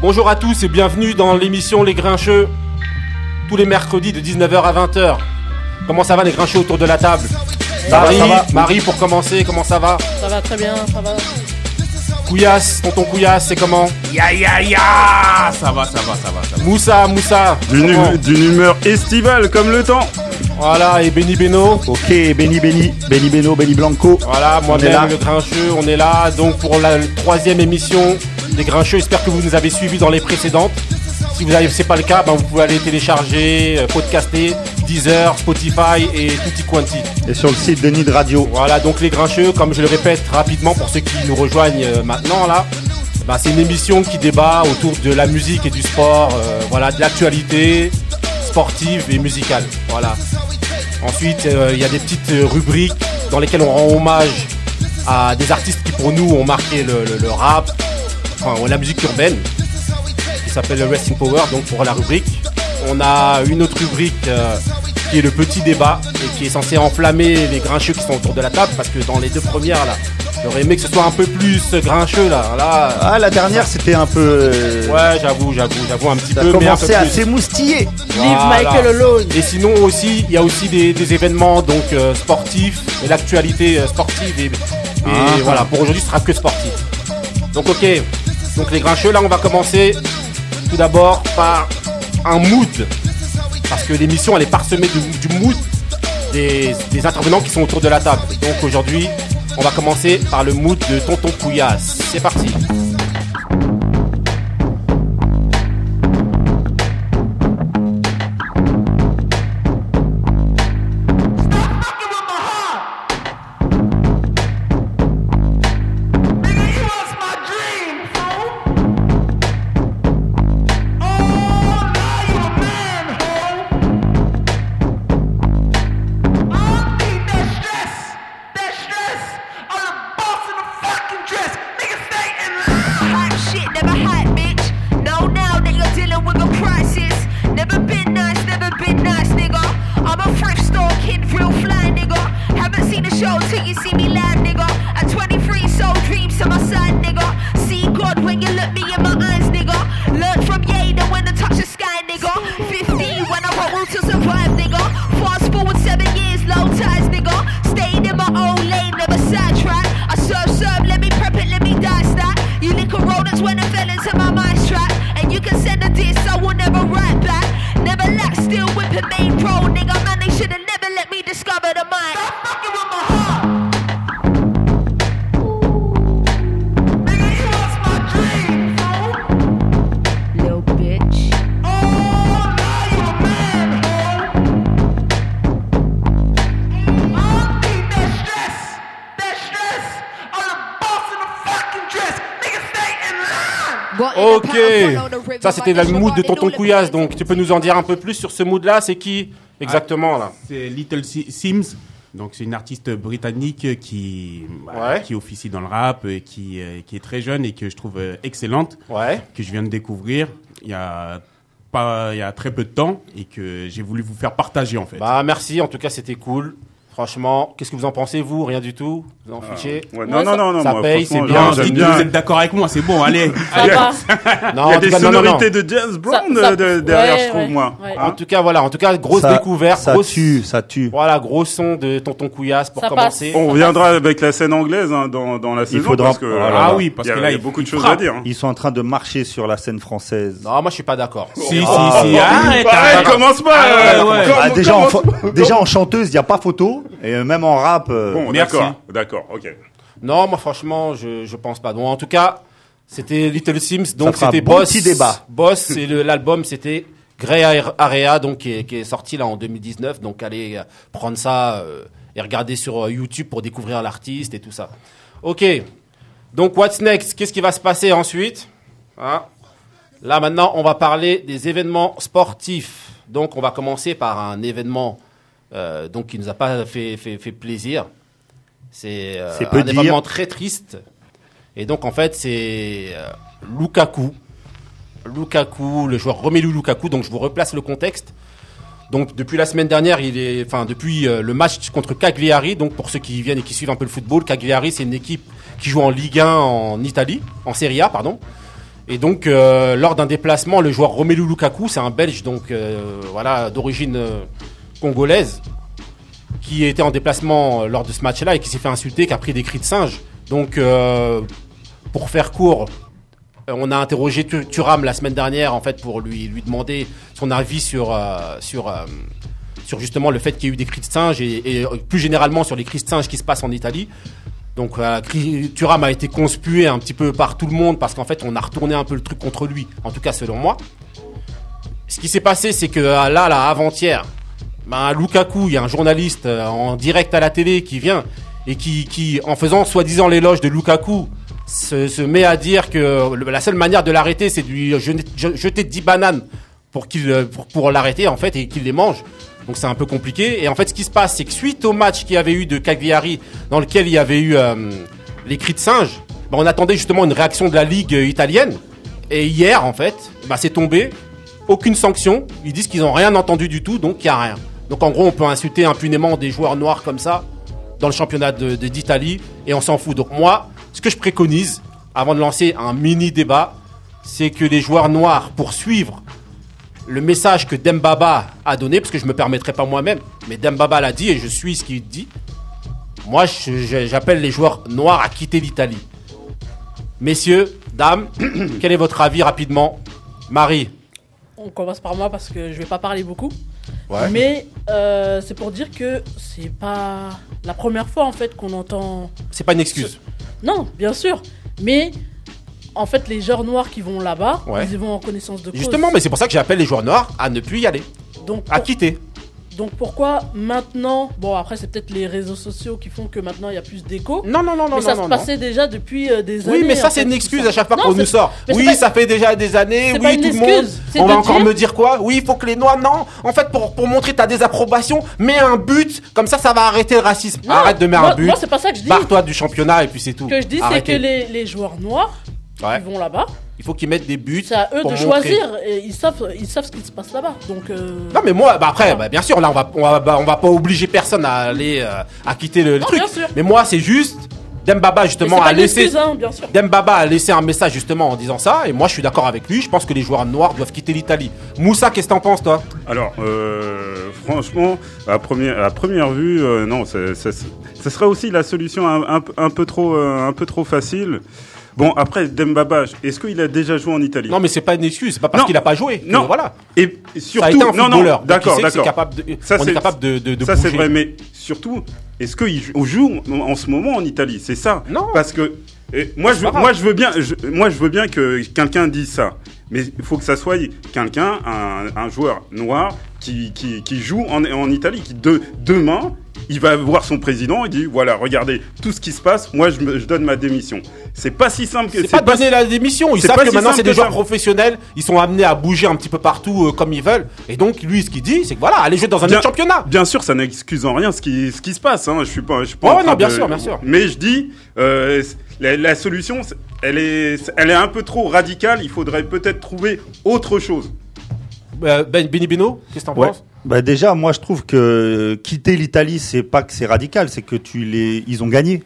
Bonjour à tous et bienvenue dans l'émission Les Grincheux, tous les mercredis de 19h à 20h. Comment ça va les Grincheux autour de la table Ça va, Marie, ça va. Marie pour commencer, comment ça va Ça va très bien, ça va. Couillasse, tonton Couillasse, c'est comment Ya ya ya Ça va, ça va, ça va, ça va. Moussa, Moussa, D'une comment d'une humeur estivale comme le temps. Voilà, et Benny Beno. Ok, Benny Benny, Benny Beno, Benny Blanco. Voilà, On est moi-même, là. le Grincheux, on est là donc pour la troisième émission des Grincheux. J'espère que vous nous avez suivis dans les précédentes. Si vous n'avez, pas le cas, ben, vous pouvez aller télécharger, euh, podcaster, Deezer, Spotify et tutti quanti. Et sur le site de Nid Radio. Voilà, donc les Grincheux, comme je le répète rapidement pour ceux qui nous rejoignent euh, maintenant là, ben, c'est une émission qui débat autour de la musique et du sport, euh, voilà, de l'actualité sportive et musicale. Voilà. Ensuite, euh, il y a des petites rubriques dans lesquelles on rend hommage à des artistes qui pour nous ont marqué le, le- le rap, enfin la musique urbaine, qui s'appelle le Rest in Power, donc pour la rubrique. On a une autre rubrique euh, qui est le petit débat et qui est censé enflammer les grincheux qui sont autour de la table parce que dans les deux premières là, j'aurais aimé que ce soit un peu plus grincheux là. là Ah, la dernière, c'était un peu. euh, ouais, j'avoue, j'avoue, j'avoue un petit Ça peu, peu commençait à s'émoustiller. Leave Voilà. Michael alone. Et sinon aussi, il y a aussi des, des événements donc euh, sportifs et l'actualité euh, sportive et, et Ah. voilà pour aujourd'hui ce sera que sportif. Donc ok, donc les grincheux là on va commencer tout d'abord par un mood parce que l'émission elle est parsemée du, mood des, des intervenants qui sont autour de la table. Donc aujourd'hui on va commencer par le mood de Tonton Couillasse. C'est parti. Ok, ça c'était le mood de Tonton Couillasse, donc tu peux nous en dire un peu plus sur ce mood là, c'est qui exactement là? C'est Little Si- Sims. Donc c'est une artiste britannique qui bah, Ouais. qui officie dans le rap, et qui euh, qui est très jeune et que je trouve euh, excellente, Ouais. que je viens de découvrir il y a pas il y a très peu de temps et que j'ai voulu vous faire partager en fait. Bah merci, en tout cas c'était cool. Franchement, qu'est-ce que vous en pensez vous? Rien du tout? Vous en fichez? Ouais, non, non, non, non, Ça moi, paye, c'est bien, Dites bien. vous êtes d'accord avec moi, c'est bon, allez. Non, Il y a des cas, non, non, non. sonorités de James Ça- ça- de- derrière, ouais, je trouve, ouais, moi. ouais. Hein En tout cas, voilà, en tout cas, grosse Ça- découverte, Ça grosse tue, ça tue. Voilà, gros son de Tonton Couillasse pour Ça commencer. On reviendra avec la scène anglaise hein, dans, dans la saison. faudra- parce que, Ah voilà, oui, parce il y a- que là, il y a il- beaucoup de il choses à dire. hein. Ils sont en train de marcher sur la scène française. Non, moi je suis pas d'accord. Si si si, arrête. Arrête, commence pas Ah, euh, Ah, déjà en chanteuse, il n'y a pas photo. Et euh, même en rap. euh, Bon, Merci. d'accord, d'accord, ok. Non, moi franchement, je, je pense pas. Donc en tout cas, c'était Little Sims, donc fera c'était bon Boss. petit débat. Boss, et le- l'album c'était Grey Area, donc qui est, qui est sorti là en 2019. Donc allez euh, prendre ça euh, et regarder sur euh, YouTube pour découvrir l'artiste et tout ça. Ok. Donc what's next? Qu'est-ce qui va se passer ensuite? Hein Là maintenant, on va parler des événements sportifs. Donc on va commencer par un événement euh, donc qui nous a pas fait, fait, fait plaisir. C'est euh, un dire. événement très triste. Et donc en fait c'est euh, Lukaku. Lukaku, le joueur Romelu Lukaku. Donc je vous replace le contexte. Donc depuis la semaine dernière, il est, enfin depuis euh, le match contre Cagliari. Donc pour ceux qui viennent et qui suivent un peu le football, Cagliari c'est une équipe qui joue en Ligue 1 en Italie, en Serie A pardon. Et donc, euh, lors d'un déplacement, le joueur Romelu Lukaku, c'est un Belge donc euh, voilà d'origine euh, congolaise, qui était en déplacement euh, lors de ce match-là et qui s'est fait insulter, qui a pris des cris de singe. Donc, euh, pour faire court, euh, on a interrogé Tu- Thuram la semaine dernière en fait pour lui lui demander son avis sur sur sur justement le fait qu'il y ait eu des cris de singe et, et, plus généralement sur les cris de singe qui se passent en Italie. Donc Thuram a été conspué un petit peu par tout le monde parce qu'en fait on a retourné un peu le truc contre lui, en tout cas selon moi. Ce qui s'est passé c'est que là, là avant-hier, ben, Lukaku, il y a un journaliste euh, en direct à la télé qui vient et qui, qui en faisant soi-disant l'éloge de Lukaku, se, se met à dire que la seule manière de l'arrêter, c'est de lui jeter, jeter 10 bananes pour qu'il euh, pour, pour l'arrêter en fait et qu'il les mange. Donc c'est un peu compliqué. Et en fait, ce qui se passe, c'est que suite au match qu'il y avait eu de Cagliari, dans lequel il y avait eu euh, les cris de singe, ben, on attendait justement une réaction de la ligue euh, italienne. Et hier, en fait, bah, c'est tombé. Aucune sanction. Ils disent qu'ils n'ont rien entendu du tout, donc il n'y a rien. Donc en gros, on peut insulter impunément des joueurs noirs comme ça dans le championnat d'Italie et on s'en fout. Donc moi, ce que je préconise, avant de lancer un mini débat, c'est que les joueurs noirs, pour suivre le message que Dembaba a donné, parce que je me permettrai pas moi-même, mais Dembaba l'a dit et je suis ce qu'il dit. Moi, j'appelle les joueurs noirs à quitter l'Italie. Messieurs, dames, quel est votre avis rapidement? Marie, On commence par moi parce que je vais pas parler beaucoup. Ouais. Mais euh, c'est pour dire que c'est pas la première fois en fait qu'on entend. c'est pas une excuse. Non, bien sûr. Mais en fait, les joueurs noirs qui vont là-bas, Ouais. ils y vont en connaissance de cause. Justement, mais c'est pour ça que j'appelle les joueurs noirs à ne plus y aller, Donc, à pour- quitter. Donc pourquoi maintenant Bon, après, c'est peut-être les réseaux sociaux qui font que maintenant il y a plus d'écho. Non, non, non, non, mais ça non, se non. passait déjà depuis euh, des années. Oui, mais ça c'est une excuse à chaque fois Non, qu'on nous sort. Oui, pas- ça fait déjà des années. Oui, tout le monde. On va encore dire- me dire quoi? Oui, il faut que les noirs. Non, en fait, pour, pour montrer ta désapprobation, mets un but. Comme ça, ça va arrêter le racisme. Non, Arrête de mettre un but. moi, c'est pas ça que je dis. Barre-toi du championnat et puis c'est tout. Ce que je dis, c'est que les, les joueurs noirs Ouais. qui vont là-bas, Il faut qu'ils mettent des buts. c'est à eux pour de montrer. choisir. Et ils savent, ils savent ce qui se passe là-bas. Donc. euh, Non mais moi, bah après, bah, bien sûr, là on va, on va, bah, on va pas obliger personne à aller, euh, à quitter le, Non, truc. bien sûr. Mais moi, c'est juste, Dembaba justement a laissé, excuse, hein, bien sûr. Dembaba a laissé un message justement en disant ça, et moi je suis d'accord avec lui. Je pense que les joueurs noirs doivent quitter l'Italie. Moussa, qu'est-ce que t'en penses toi? Alors, euh, franchement, à première, à première vue, euh, non, ça, ça, ça serait aussi la solution un, un, un peu trop, euh, un peu trop facile. Bon, après, Dembaba, est-ce qu'il a déjà joué en Italie? Non mais c'est pas une excuse, c'est pas parce qu'il a pas joué. Non. voilà. Et Ça a surtout, été un non, footballeur. d'accord, d'accord. capable de- Ça, on est c'est- capable de, de, de ça, c'est vrai, mais surtout, est-ce qu'il joue- en ce moment en Italie? C'est ça Non. Parce que et moi, je, moi, je veux bien, je- moi, je veux bien que quelqu'un dise ça. Mais il faut que ça soit quelqu'un, un, un joueur noir qui, qui, qui joue en, en Italie, qui de, demain, il va voir son président et dit voilà, regardez tout ce qui se passe, moi je, me- je donne ma démission. C'est pas si simple que C'est pas donner la démission. Ils savent pas que si maintenant c'est des ça. professionnels. Ils sont amenés à bouger un petit peu partout euh, comme ils veulent. Et donc lui, ce qu'il dit, c'est que voilà, allez jouer dans un Bien- autre championnat. Bien sûr, ça n'excuse en rien ce qui, ce qui se passe. Hein. Je suis pas, je suis pas train non, bien de- sûr, bien sûr. Mais je dis, euh, la, la solution, elle est, elle est un peu trop radicale. Il faudrait peut-être trouver autre chose. Euh, ben, Benny Beno, qu'est-ce que t'en Ouais. penses? Bah déjà, moi je trouve que quitter l'Italie, c'est pas que c'est radical, c'est que tu les, ils ont gagné.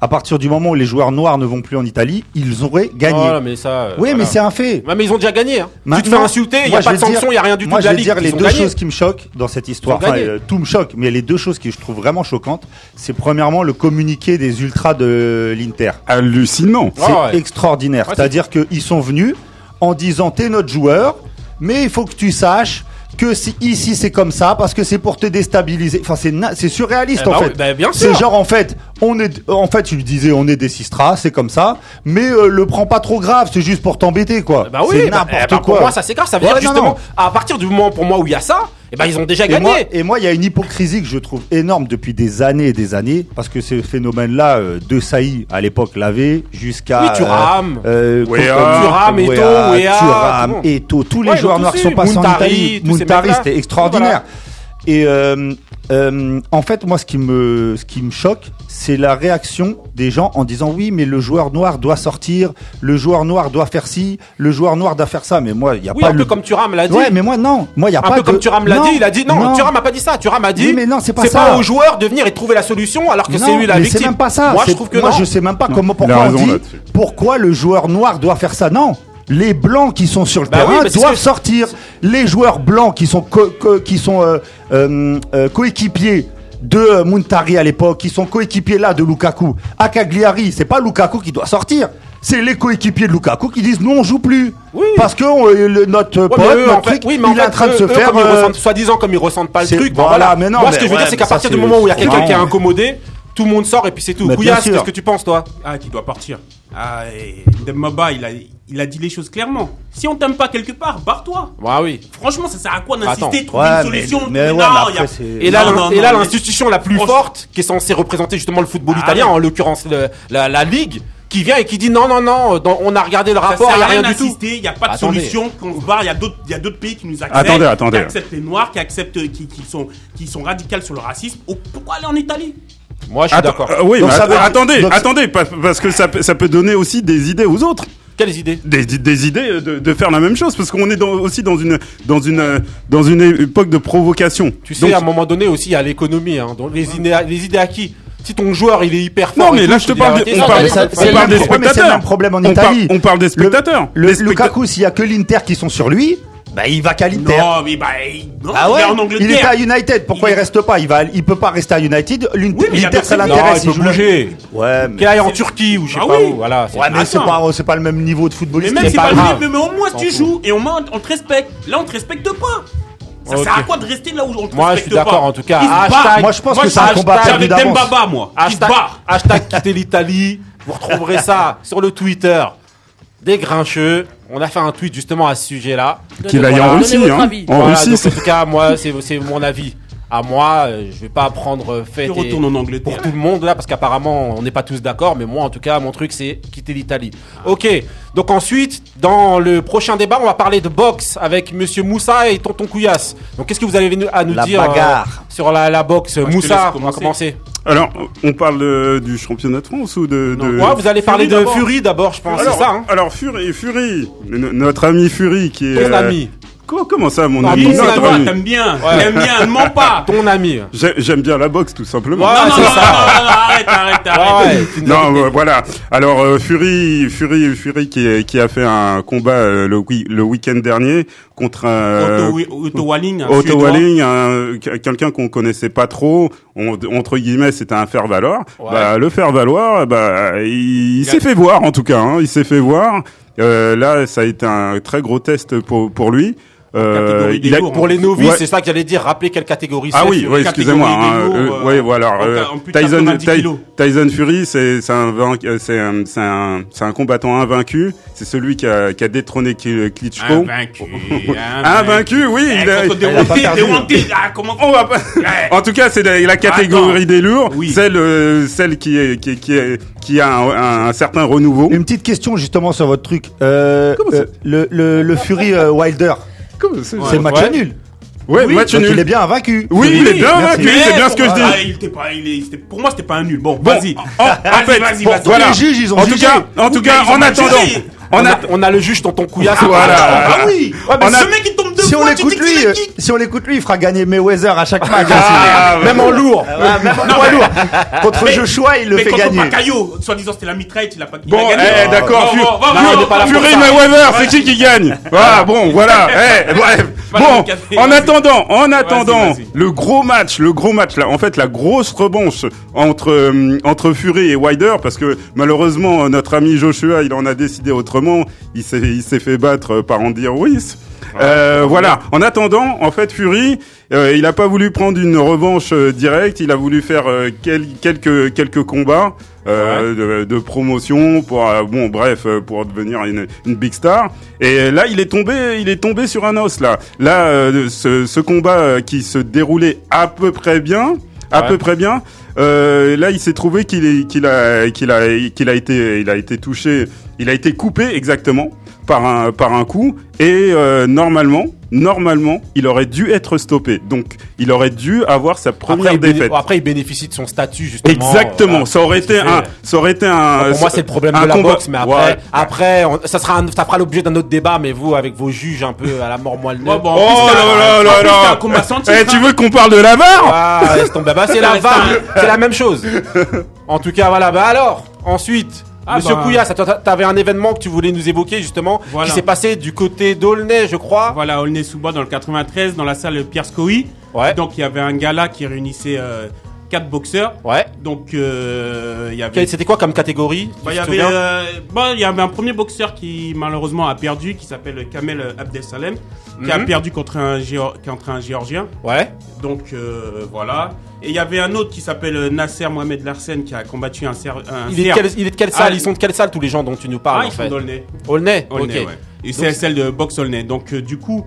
À partir du moment où les joueurs noirs ne vont plus en Italie, ils auraient gagné. Oh, là, mais ça. euh, oui, voilà. mais c'est un fait. Mais ils ont déjà gagné. Hein. tu te fais insulter, il n'y a pas de sanction, il n'y a rien du tout Moi, de je la vais ligue. dire les deux gagné. choses qui me choquent dans cette histoire. Enfin, euh, tout me choque, mais les deux choses que je trouve vraiment choquantes, c'est premièrement le communiqué des ultras de l'Inter. Hallucinant. Ah C'est ouais. extraordinaire. Ouais, C'est-à-dire qu'ils sont venus en disant t'es notre joueur, mais il faut que tu saches que si, ici c'est comme ça parce que c'est pour te déstabiliser. Enfin c'est c'est surréaliste Eh bah en oui, fait. bah, bien c'est genre en fait on est en fait tu disais on est des sistras c'est comme ça, mais euh, le prends pas trop grave c'est juste pour t'embêter quoi. Bah oui, c'est bah, n'importe eh bah, quoi. Pour moi, ça c'est grave. Ça veut Ouais, dire non, justement, non. à partir du moment pour moi où il y a ça, eh ben ils ont déjà Et gagné. moi, et moi, il y a une hypocrisie que je trouve énorme depuis des années et des années, parce que ce phénomène-là, euh, de Saï à l'époque l'avait, jusqu'à Oui, Thuram. euh, Wea, Kokomi, Thuram, Eto'o, Wea. Eto'o, tous les Ouais, joueurs noirs sont passés en Italie, mecs-là. c'était extraordinaire. Et euh, euh, en fait, moi, ce qui me, ce qui me choque, c'est la réaction des gens en disant oui, mais le joueur noir doit sortir, le joueur noir doit faire ci, le joueur noir doit faire ça. Mais moi, il y a Oui, pas un peu comme Thuram l'a dit. Ouais, mais moi non, moi il y a Un pas peu de- comme Thuram l'a dit, il a dit non, Thuram a pas dit ça. Thuram a dit Oui, mais non, c'est pas c'est ça. pas aux joueurs de venir et de trouver la solution alors que c'est lui la mais victime. c'est même pas ça. Moi je trouve que moi non. je sais même pas comment pourquoi on dit pourquoi le joueur noir doit faire ça. Non, Les blancs qui sont sur le Bah terrain oui, doivent sortir. Les joueurs blancs qui sont co- co- qui sont euh, euh, euh, coéquipiers de Muntari à l'époque, qui sont coéquipiers là de Lukaku. À Cagliari, c'est pas Lukaku qui doit sortir. C'est les coéquipiers de Lukaku qui disent non, on joue plus. Oui. Parce que on- le- notre Ouais, pote, eux, notre en fait- truc, oui, mais en il est en fait, train de se eux, faire. comme ils euh, ressentent- soi-disant comme ils ressentent pas le truc. bon, voilà, voilà. mais non, Moi, mais ce que je veux ouais, dire, c'est qu'à partir du moment où il y a quelqu'un qui est incommodé, tout le monde sort et puis c'est tout. Couillasse, qu'est-ce que tu penses, toi? Ah, qui doit partir. Ah, et Demba, il a, il a dit les choses clairement. Si on t'aime pas quelque part, barre-toi. Ouais, oui. Franchement, ça sert à quoi d'insister, trouver Ouais, une solution mais Non, mais après, Et là, Non, non, et là, non, l'institution la plus forte, qui est censée représenter justement le football Ah, italien, ouais. en l'occurrence la, la ligue, qui vient et qui dit non, non, non, dans- on a regardé le rapport, il n'y a rien du tout. il n'y a pas de Attendez. solution, qu'on se barre, il y a d'autres, pays qui nous acceptent. Attendez, attendez. Qui acceptent les noirs, qui acceptent, qui, qui sont, qui sont radicales sur le racisme. Oh, pourquoi aller en Italie? Moi, je suis d'accord. euh, oui, Donc mais ça att- veut- attendez, donc- attendez, pa- parce que ça, peut- ça peut donner aussi des idées aux autres. Quelles idées? Des, des idées de, de faire la même chose, parce qu'on est dans- aussi dans une, dans, une, dans une époque de provocation. Tu sais, Donc- à un moment donné aussi, il y a l'économie. Hein, donc les, idées, les idées à qui? Si ton joueur, il est hyper fort. Non, mais là, je te dis parle, des- on parle, ça, on le parle des problème, c'est le spectateurs. même problème en On par- Italie. On parle des Le- spectateurs. Le, Les specta- Lukaku, s'il y a que l'Inter qui sont sur lui, bah il va qu'à l'Inter. Non, mais bah, il- non, Ah il ouais est en Angleterre. Il était à United. Pourquoi Il il, est- reste pas? Il va, il peut pas rester à United. L'Inter, Oui, mais il ça l'intéresse. il peut bouger. Ouais, mais, Qu'il aille en Turquie ou je sais Ah pas oui. où. Voilà. c'est- ouais, mais c'est pas, c'est pas le même niveau de Mais footballiste. même c'est pas le grave. mais, mais au moins tu joues et au moins on te respecte. Là on te respecte pas. Ça Ok. sert à quoi de rester là où on te Moi, je respecte suis d'accord, en tout cas. Hashtag-. Moi, je pense Moi, que c'est un combat perdu d'avance. Dembaba, moi. Hashtag, hashtag quitter l'Italie. Vous retrouverez ça sur le Twitter des Grincheux. On a fait un tweet justement à ce sujet-là. Qu'il aille en Russie, hein. avis. En Voilà, Russie, donc, en tout cas, moi, c'est c'est mon avis. À moi, euh, je vais pas prendre fait Tu et- retournes en Angleterre. pour tout le monde là, parce qu'apparemment on n'est pas tous d'accord. Mais moi, en tout cas, mon truc c'est quitter l'Italie. Ok. Donc ensuite, dans le prochain débat, on va parler de boxe avec Monsieur Moussa et Tonton Couillasse. Donc qu'est-ce que vous avez à nous La dire euh, sur la, la boxe Moi, te Moussa, on va commencer. Alors, on parle de- du championnat de France ou de. de- Ouais, vous allez parler de. Fury d'abord, je pense. C'est alors, ça. Hein alors Fury, Fury, no- notre ami Fury qui est. Ton euh, ami. Comment ça, mon Non, ami ami. toi, t'aimes bien. Ouais. T'aimes bien, ne mens pas. Ton ami. J'ai- J'aime bien la boxe, tout simplement. Ouais, Non, non, non, non, non, non, arrête, arrête, arrête. Non, euh, voilà. Alors euh, Fury, Fury, Fury qui, a fait un combat euh, le, week-end dernier contre un Otto, Otto Walling, Otto. Walling, un- quelqu'un qu'on connaissait pas trop, on- entre guillemets, c'était un faire valoir. Ouais. Bah, le faire valoir, bah, il, il a- s'est fait voir en tout cas. Hein, il s'est fait voir. Euh, là, ça a été un très gros test pour pour lui. Euh, il a- lourds, Pour les novices, Ouais. c'est ça que j'allais dire. Rappeler quelle catégorie Ah c'est, oui, Fury. oui, excusez-moi. Hein, euh, ouais, voilà. euh, Tyson, 90 Ty- kilos. Tyson Fury, c'est c'est un, c'est un, c'est un, un combattant invaincu. C'est celui qui a, qui a détrôné Klitschko. Invaincu. Invaincu, oui. Eh, il a- ah. En tout cas, c'est la, la catégorie Attends. des lourds, Oui. celle, euh, celle qui est, qui, est- qui, est- qui a un, un certain renouveau. Une petite question justement sur votre truc. Euh, euh, le, le, le Fury euh, Wilder, c'est- c'est match ouais. nul. Ouais, Oui, match Donc nul. il est bien vaincu. Oui, Fury. il est bien vaincu, c'est bien ce que je Ah, dis. il était pas, il est, c'était- pour moi, c'était pas un nul. Bon, Bon, vas-y. en, en Vas-y, fait, vas-y, bon, vas-y. voilà. Les juges, ils ont en tout jugé. cas, en tout Oui, cas, mais en attendant, en On a, on a le juge Tonton Couillasse. Voilà. Ah oui. Ouais, mais On a- ce mec, il tombe Si on l'écoute lui, euh, si on l'écoute lui, il fera gagner Mayweather à chaque match. Ah, Même en lourd. Ah, même en poids lourd. Contre Mais- Joshua, il le mais fait contre gagner. Pacquiao, soi-disant c'était la mitraille, il a pas Bon, gagné. eh, d'accord, Bon, pour Fury. Mayweather, c'est qui qui gagne Voilà, bon, voilà. Eh, Bon, en attendant, en attendant, le gros match, le gros match là, en fait, la grosse revanche entre euh, entre Fury et Wilder, parce que malheureusement notre ami Joshua, il en a décidé autrement. Il s'est il s'est fait battre par Andy Ruiz. Euh, voilà. En attendant, en fait, Fury, euh, il a pas voulu prendre une revanche euh, directe. Il a voulu faire euh, quel- quelques quelques combats euh, de, de promotion pour bon bref pour devenir une, une big star. Et là, il est tombé, il est tombé sur un os là. Là, euh, ce, ce combat qui se déroulait à peu près bien, à Ouais. peu près bien. Euh, là, il s'est trouvé qu'il a, qu'il a, qu'il a été, il a été touché, il a été coupé exactement par un, par un coup. Et euh, normalement, normalement, il aurait dû être stoppé. Donc, il aurait dû avoir sa première Après il, béné- défaite. après, il bénéficie de son statut, justement. Exactement. Euh, ça aurait été un, ça aurait été un. Pour moi, c'est le problème de la combat- boxe, mais après, Ouais. après, on- ça sera, un- ça fera l'objet d'un autre débat. Mais vous, avec vos juges un peu à la mort moelleux. Ouais, bon, en Oh là là là là. Eh, tu hein. veux qu'on parle de la VAR Ah. Bah, c'est la VAR. C'est la même chose. En tout cas, voilà. Bah alors, ensuite, Ah Monsieur bah, t'a- t'avais un événement que tu voulais nous évoquer justement, Voilà. qui s'est passé du côté d'Aulnay, je crois. Voilà, Aulnay-sous-Bois dans le 93, dans la salle Pierre. Ouais. Donc il y avait un gala qui réunissait euh, quatre boxeurs. Ouais. Donc euh, y avait C'était quoi comme catégorie Bah, il y avait, euh, il y avait un premier boxeur qui malheureusement a perdu, qui s'appelle Kamel Abdel Salem, qui a Mhm. perdu contre un, Géor- contre un géorgien. Ouais. Donc euh, voilà. Et il y avait un autre qui s'appelle Nasser Mohamed Larsen qui a combattu un, Ser- un Il est, de Serbe. quelle, il est de quelle salle? Ah, Ils sont de quelle salle tous les gens dont tu nous parles Ah, en ils sont fait? d'Aulnay. Aulnay. Aulnay, ok. ouais. Et c'est celle de boxe Aulnay. Donc euh, du coup,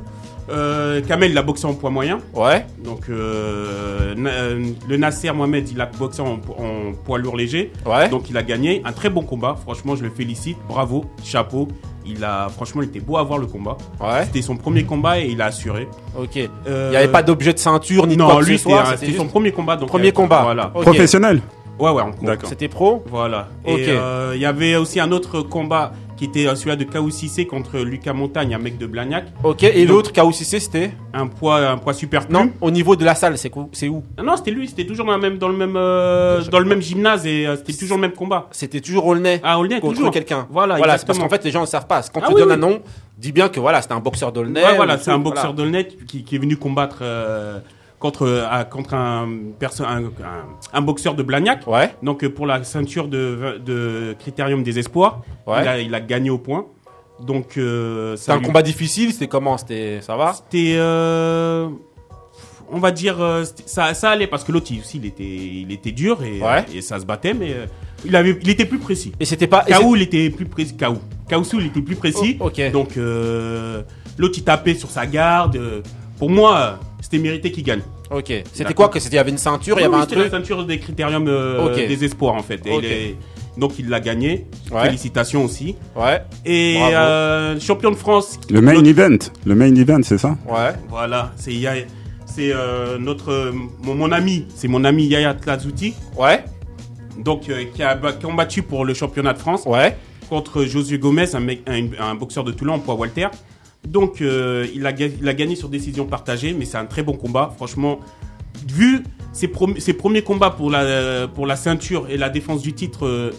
euh, Kamel il a boxé en poids moyen. Ouais. Donc euh, euh, le Nasser Mohamed il a boxé en, en poids lourd léger. Ouais. Donc il a gagné un très bon combat. Franchement, je le félicite. Bravo, chapeau. Il a franchement, il était beau à voir le combat. Ouais. C'était son premier combat et il a assuré. Ok. Il Euh, n'y avait pas d'objet de ceinture ni de Non, quoi lui c'était son premier combat. Donc premier euh, combat. Voilà. Professionnel. Ouais, ouais, en. C'était pro. Voilà. Ok. Et euh, il y avait aussi un autre combat qui était euh, celui de Kaou Cissé contre Lucas Montagne, un mec de Blagnac. Ok. Et l'autre KO6C c'était Un poids, un poids super Non. Au niveau de la salle, c'est où C'est où? Ah non, c'était lui. C'était toujours dans, la même, dans le même, euh, dans le même gymnase et euh, c'était toujours le même combat. C'était toujours Aulnay. Ah, Aulnay, contre toujours. quelqu'un. Voilà, voilà c'est parce qu'en fait les gens ne savent pas. Quand Ah tu oui, donnes oui. un nom, dis bien que voilà, c'était un boxeur d'Aulnay. Ouais, voilà, c'est un boxeur voilà. d'Aulnay qui, qui est venu combattre euh, contre, euh, contre un, perso- un, un, un boxeur de Blagnac. Ouais. Donc euh, pour la ceinture de, de Critérium des Espoirs, Ouais. il, a, il a gagné au point. Donc euh, C'était ça un lui- combat difficile. C'était comment C'était ça va? C'était, euh, on va dire, ça, ça allait parce que l'autre aussi il était, il était dur et, Ouais. et ça se battait, mais il avait, il était plus précis. Et c'était pas. Kaou, il était plus précis. Kaou, Kaoussou, il était plus précis. Oh, ok. Donc euh, l'autre il tapait sur sa garde. Pour moi, c'était mérité qu'il gagne. Ok. C'était quoi que c'était? Il y avait une ceinture, il y avait oui, un truc. la ceinture des critériums euh, Ok. des espoirs en fait. Et il est- donc il l'a gagné. Ouais. Félicitations aussi. Ouais. Et euh, champion de France. Le main event. Le main event, c'est ça? Ouais. Voilà, c'est Yaya- c'est euh, notre mon, mon ami, c'est mon ami Yaya Tlazouti, Ouais. donc euh, qui a ba- combattu pour le championnat de France Ouais. contre Josué Gomez, un, mec, un, un boxeur de Toulon en poids Walter. Donc euh, il, a, ga- il a gagné sur décision partagée, mais c'est un très bon combat. Franchement, vu ses, premiers combats pour la, pour la ceinture et la défense du titre euh,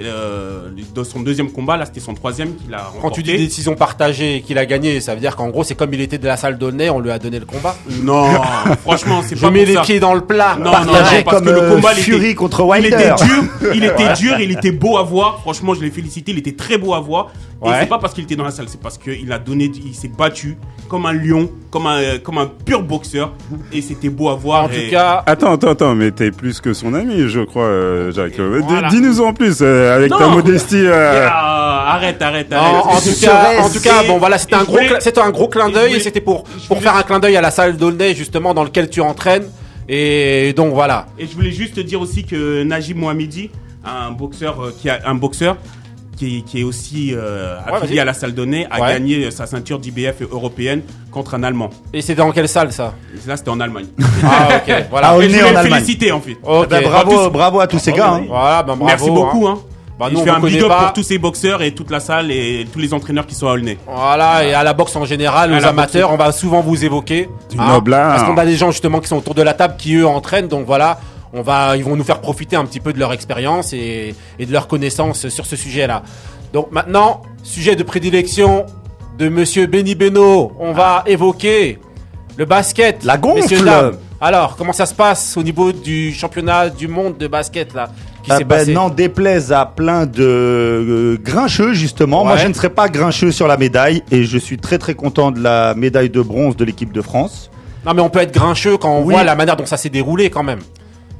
euh, de son deuxième combat, là c'était son troisième qu'il a remporté. Quand tu dis décision partagée et qu'il a gagné, ça veut dire qu'en gros, c'est comme il était de la salle d'Aulnay, on lui a donné le combat. Non, franchement, c'est Je pas mets pour les ça. pieds dans le plat. Non, Partagé non, non, parce comme que le combat, il Fury était- contre Il Wilder. était dur, il était dur, il était beau à voir. Franchement, je l'ai félicité, il était très beau à voir. Et c'est pas parce qu'il était dans la salle, c'est parce qu'il a donné, il s'est battu comme un lion, comme un, euh, comme un pur boxeur. Et c'était beau à voir. En et- tout cas, Attends, attends, attends, mais t'es plus que son ami, je crois, euh, Jacques. Euh, Voilà. Dis-nous en plus, euh, avec Non. ta modestie. euh, arrête, arrête, Non, arrête. en tout cas, en tout cas, bon voilà, c'était un gros, c'était un gros clin d'œil et voulais- c'était pour pour faire un clin d'œil à la salle d'Aulnay justement dans lequel tu entraînes et donc voilà. Et je voulais juste te dire aussi que Najib Mohamedi, un boxeur euh, qui a un boxeur qui, qui est aussi euh, affilié à la salle donnée, a Ouais. gagné sa ceinture d'IBF européenne contre un Allemand. Et c'était dans quelle salle ça? Et Là, c'était en Allemagne. Ah ok, voilà. Ah, je voulais en le Allemagne. féliciter en fait. Ok. Ben, bravo, bravo à tous ces gars. hein. Voilà, ben bravo. Merci beaucoup. Hein. Bah, Et nous, je on fais un big up pas. pour tous ces boxeurs et toute la salle et tous les entraîneurs qui sont à Aulnay. Voilà, et à la boxe en général, À aux amateurs, on va souvent vous évoquer. Du noble art. Parce qu'on a des gens justement qui sont autour de la table qui eux entraînent, donc voilà, on va, ils vont nous faire profiter un petit peu de leur expérience et, et de leur connaissance sur ce sujet-là. Donc maintenant, sujet de prédilection de Monsieur Benny Beno, on va évoquer le basket. La gonfle. dames. Alors, comment ça se passe au niveau du championnat du monde de basket là qui s'est ben, n'en déplaise à plein de euh, grincheux justement. Moi Ouais. je ne serai pas grincheux sur la médaille et je suis très très content de la médaille de bronze de l'équipe de France. Non mais on peut être grincheux quand on Oui. voit la manière dont ça s'est déroulé quand même.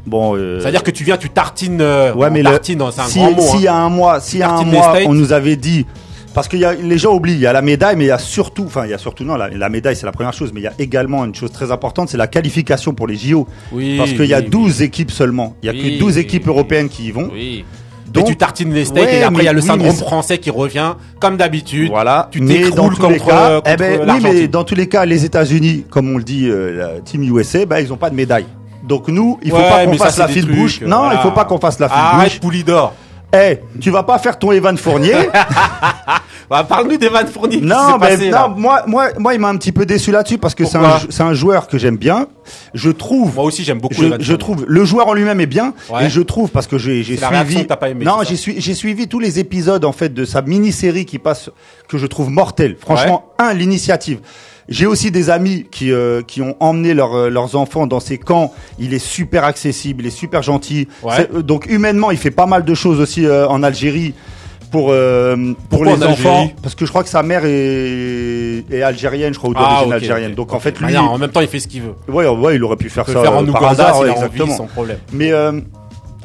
Bon, euh, C'est-à-dire que tu viens, tu tartines. euh, ouais mais le- tartine, c'est un si, grand mot. s'il y hein. a un mois, y a un mois, on nous avait dit parce que y a, les gens oublient, il y a la médaille, mais il y a surtout, enfin il y a surtout non, la, la médaille c'est la première chose, mais il y a également une chose très importante, c'est la qualification pour les JO. Oui, parce qu'il y a oui, 12 équipes seulement, il y a Oui, que 12 oui, équipes oui. européennes qui y vont. Oui. Donc, tu tartines les steaks ouais, et après il y a le oui, syndrome c'est- français qui revient comme d'habitude. Voilà, Tu t'écroules dans tous les contre, cas, euh, eh ben, contre oui, mais dans tous les cas, les États-Unis, comme on le dit, euh, la Team USA, ben, ils n'ont pas de médaille. Donc nous, il faut Ouais, pas qu'on ça, fasse la trucs, bouche. Non, voilà. il faut pas qu'on fasse la file Arrête bouche. Poulidor. Eh, tu vas pas faire ton Evan Fournier Bah, Parle-nous d'Evan Fournier. Non, mais passé, là non, moi, moi, moi, il m'a un petit peu déçu là-dessus parce que c'est un, c'est un joueur que j'aime bien. Je trouve. Moi aussi, j'aime beaucoup je, Evan je trouve le joueur en lui-même est bien Ouais. et je trouve parce que j'ai j'ai suivi pas aimé, non j'ai suivi tous les épisodes en fait de sa mini-série qui passe que je trouve mortelle franchement un l'initiative j'ai aussi des amis qui euh, qui ont emmené leurs euh, leurs enfants dans ces camps. Il est super accessible il est super gentil. Ouais. Euh, donc humainement il fait pas mal de choses aussi euh, en Algérie pour euh, pour Pourquoi les en enfants. Parce que je crois que sa mère est, est algérienne je crois ou d'origine Ah, ok, algérienne. donc en fait Bah, lui non, en même temps, il fait ce qu'il veut. ouais ouais il aurait pu faire Il ça faire en euh, par Ouganda hasard s'il ouais, a envie, exactement. sans problème. mais euh,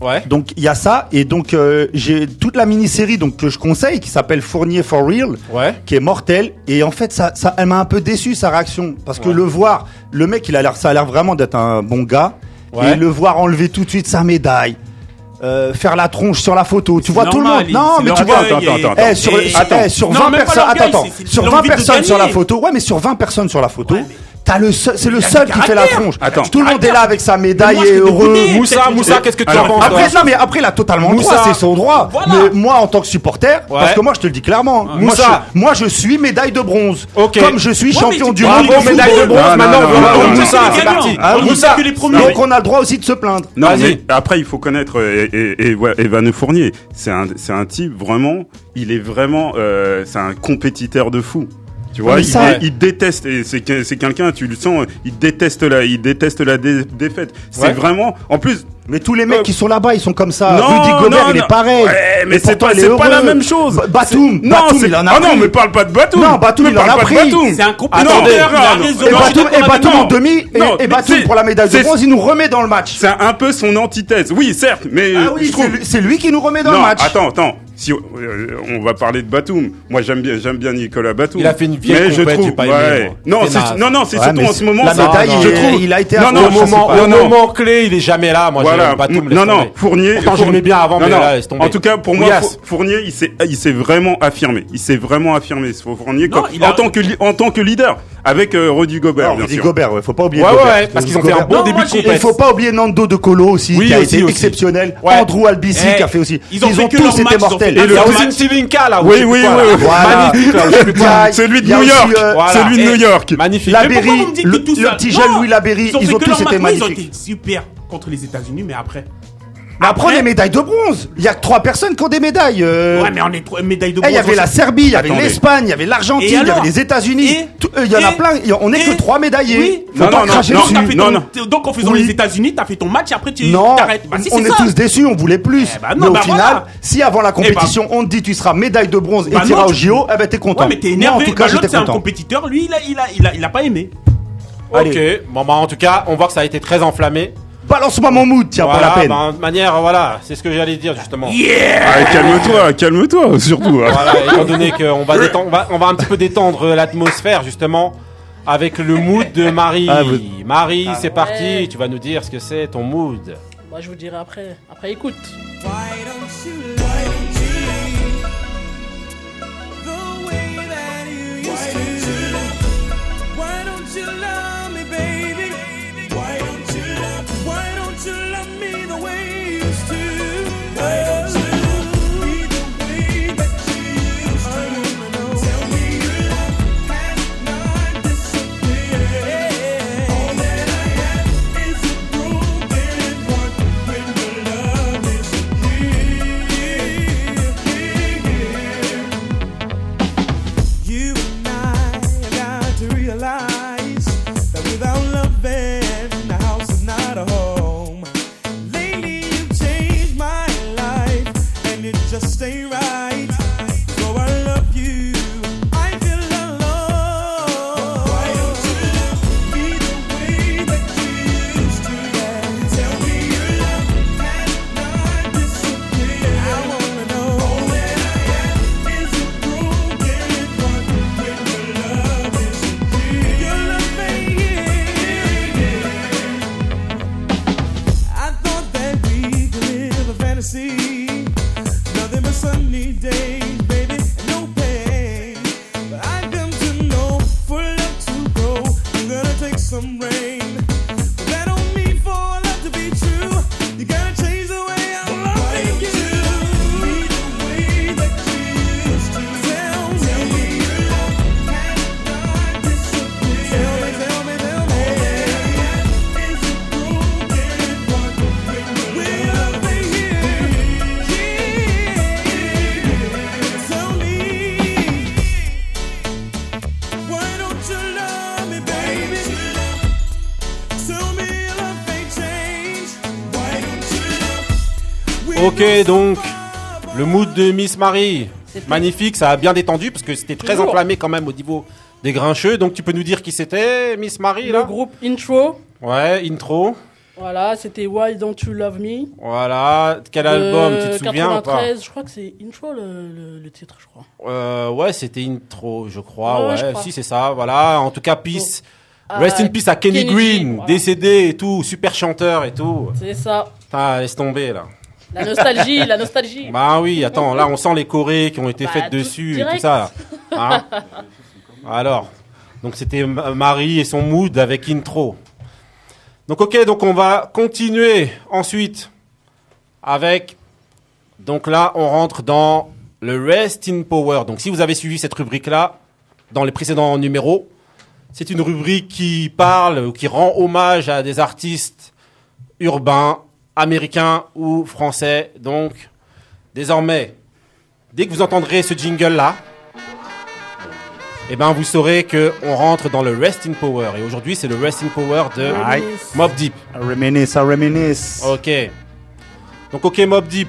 Ouais. donc il y a ça et donc euh, j'ai toute la mini-série donc que je conseille qui s'appelle Fournier for Real Ouais. qui est mortelle et en fait ça ça elle m'a un peu déçu sa réaction parce que Ouais. le voir le mec il a l'air ça a l'air vraiment d'être un bon gars et le voir enlever tout de suite sa médaille euh, faire la tronche sur la photo tu vois tout le monde il- non mais tu vois attends, et- attends, eh, sur, et- sur- eh, sur Non, 20 même pas personnes attends, attends. sur 20 l'envie de personnes sur la photo ouais mais sur 20 personnes sur la photo Ouais, mais- t'as le seul c'est le seul qui fait la tronche Attends. tout le monde est là avec sa médaille et heureux. Moussa, Moussa, qu'est-ce que tu en penses après, non, mais après, il a totalement le droit, Moussa. c'est son droit. Mais moi, en tant que supporter, parce que moi, je te le dis clairement, moi, Moussa. je, moi, je suis médaille de bronze. Ok. Comme je suis champion du monde. Médaille de bronze. Maintenant, Moussa, c'est parti. Ah, Moussa. dit que les premiers. Donc, on a le droit aussi de se plaindre. Non, mais après, il faut connaître euh, Evan Fournier. C'est un, c'est un type vraiment. Il est vraiment. euh, c'est un compétiteur de fou. Tu vois, mais il, ça- dé- il déteste. Et c'est que- c'est quelqu'un, tu le sens. Il déteste la. Il déteste la dé- défaite. C'est Ouais. vraiment. En plus. Mais tous les mecs Euh, qui sont là-bas, ils sont comme ça. Non, Rudy Gobert, non, il non. est pareil. Ouais, mais c'est pas, il est c'est pas heureux. la même chose. Ba- Batum, Non, Batum, c'est- il en a Ah non, pris. mais parle pas de Batum. Non, Batum, il en a pris. Batum. C'est un compétiteur, Attendez, il a non, raison. Et Batum, et Batum en demi, et, Batum pour la médaille de bronze, il nous remet dans le match. C'est un peu son antithèse. Oui, certes, mais Ah oui, je trouve. c'est lui- qui nous remet dans le match. attends, attends. Si euh, on va parler de Batum, moi j'aime bien, j'aime bien Nicolas Batum. Il a fait une vieille mais je trouve, pas aimé, ouais. moi. Non, non, non, c'est Ouais, surtout en ce moment. la ça- médaille, je trouve. il a été Non, à non, Au moment, pas- au non. moment clé, il est jamais là. Moi, Voilà. j'aime Batum, non, non, tomber. Fournier. Pourtant, je Fournier- l'aimais bien avant, non, mais non. là, laisse tomber. En tout cas, pour moi. Four- Fournier, il s'est, il s'est vraiment affirmé. Il s'est vraiment affirmé. Fournier, Non, comme- il a- en tant que, en tant que leader, avec euh, Rudy Gobert, Non, bien Rudy sûr. Gobert, ouais, faut pas oublier Ouais, Gobert. ouais, parce qu'ils ont fait un bon Non, début moi, de j'ai- il faut pas oublier Nando De Colo aussi, Oui, qui a aussi, été aussi. exceptionnel. Ouais. Andrew Albici Eh, qui a fait aussi. ils ont fait que tous leur été match, ils ont mortels. fait Et il y a Le aussi match- Stilinka là. ou Oui, sais oui, plus quoi, oui, là. oui. Voilà. Magnifique là, je sais plus Il y a- quoi. Celui de il y a New aussi, York. euh, Voilà. Celui de Eh, New York. Magnifique. La- Mais pourquoi Labéry, vous me dites le- tout petit Non, jeune Louis Labéry, ont ils fait ont que tous leur été match, mais Ils ont magnifiques. été super contre les États-Unis, mais après. Mais après, les médailles de bronze. Il y a que trois personnes qui ont des médailles. euh. Ouais, mais on est trois médailles de Eh, Il y bronze avait la aussi. Serbie, il y avait Attendez. l'Espagne, il y avait l'Argentine, Et il y avait les États-Unis. Et- Tout- euh, Il y en a et- plein. y On n'est que et- trois médaillés. Oui. Faut Non, pas non, cracher non, dessus. Donc, t'as fait Non, ton- non. t'es- donc en faisant Oui. les États-Unis, t'as fait ton match et après tu Non, t'arrêtes. Bah, si, on c'est est ça. tous déçus, on voulait plus. Eh bah non, mais au bah final, voilà. si avant la compétition, on te dit tu seras médaille de bronze Bah et tu iras non, au tu- JO, eh ben t'es content. Ouais, mais t'es Moi, énervé. en tout cas, Bah, l'autre, j'étais c'est un content. compétiteur. Lui, il a, il a, il a, il a pas aimé. Ok. Bon, bah, en tout cas, on voit que ça a été très enflammé. Balance-moi mon mood, tiens, Voilà, pour la peine. bah, de manière, voilà, c'est ce que j'allais dire justement. Ah, calme-toi, calme-toi, surtout. hein. Voilà, étant donné qu'on va, détendre- on va, on va un petit peu détendre l'atmosphère justement avec le mood de Marie. Ah, vous- Marie, c'est parti, tu vas nous dire ce que c'est ton mood. Bah, je vous dirai après. Après, écoute. Why Ok, donc, le mood de Miss Marie. Magnifique, ça a bien détendu parce que c'était très Toujours. enflammé quand même au niveau des grincheux. Donc, tu peux nous dire qui c'était, Miss Marie, Le là groupe Intro. Ouais, intro. Voilà, c'était Why Don't You Love Me? Voilà, quel album, tu te souviens ou pas? 93, je crois que c'est Intro le, le- le titre, je crois. euh, Ouais, c'était intro, je crois. Ouais, Ouais, je crois. si c'est ça. Voilà, en tout cas, peace. Ah, Rest in peace à Kenny, Green, voilà. décédé et tout, super chanteur et tout. C'est ça. Ah, laisse tomber là. La nostalgie, la nostalgie. Bah oui, attends, là on sent les chorés qui ont été Bah, faites dessus et tout ça. là. Hein Alors, donc c'était Ma- Marie et son mood avec intro. Donc ok, donc on va continuer ensuite avec. Donc là, on rentre dans le Rest in Power. Donc si vous avez suivi cette rubrique-là dans les précédents numéros, c'est une rubrique qui parle ou qui rend hommage à des artistes urbains, américains ou français. Donc désormais, dès que vous entendrez ce jingle-là, eh ben vous saurez que on rentre dans le Rest in Power. Et aujourd'hui, c'est le Rest in Power de. Mob Deep. I reminisce, I reminisce. Ok. Donc ok Mob Deep.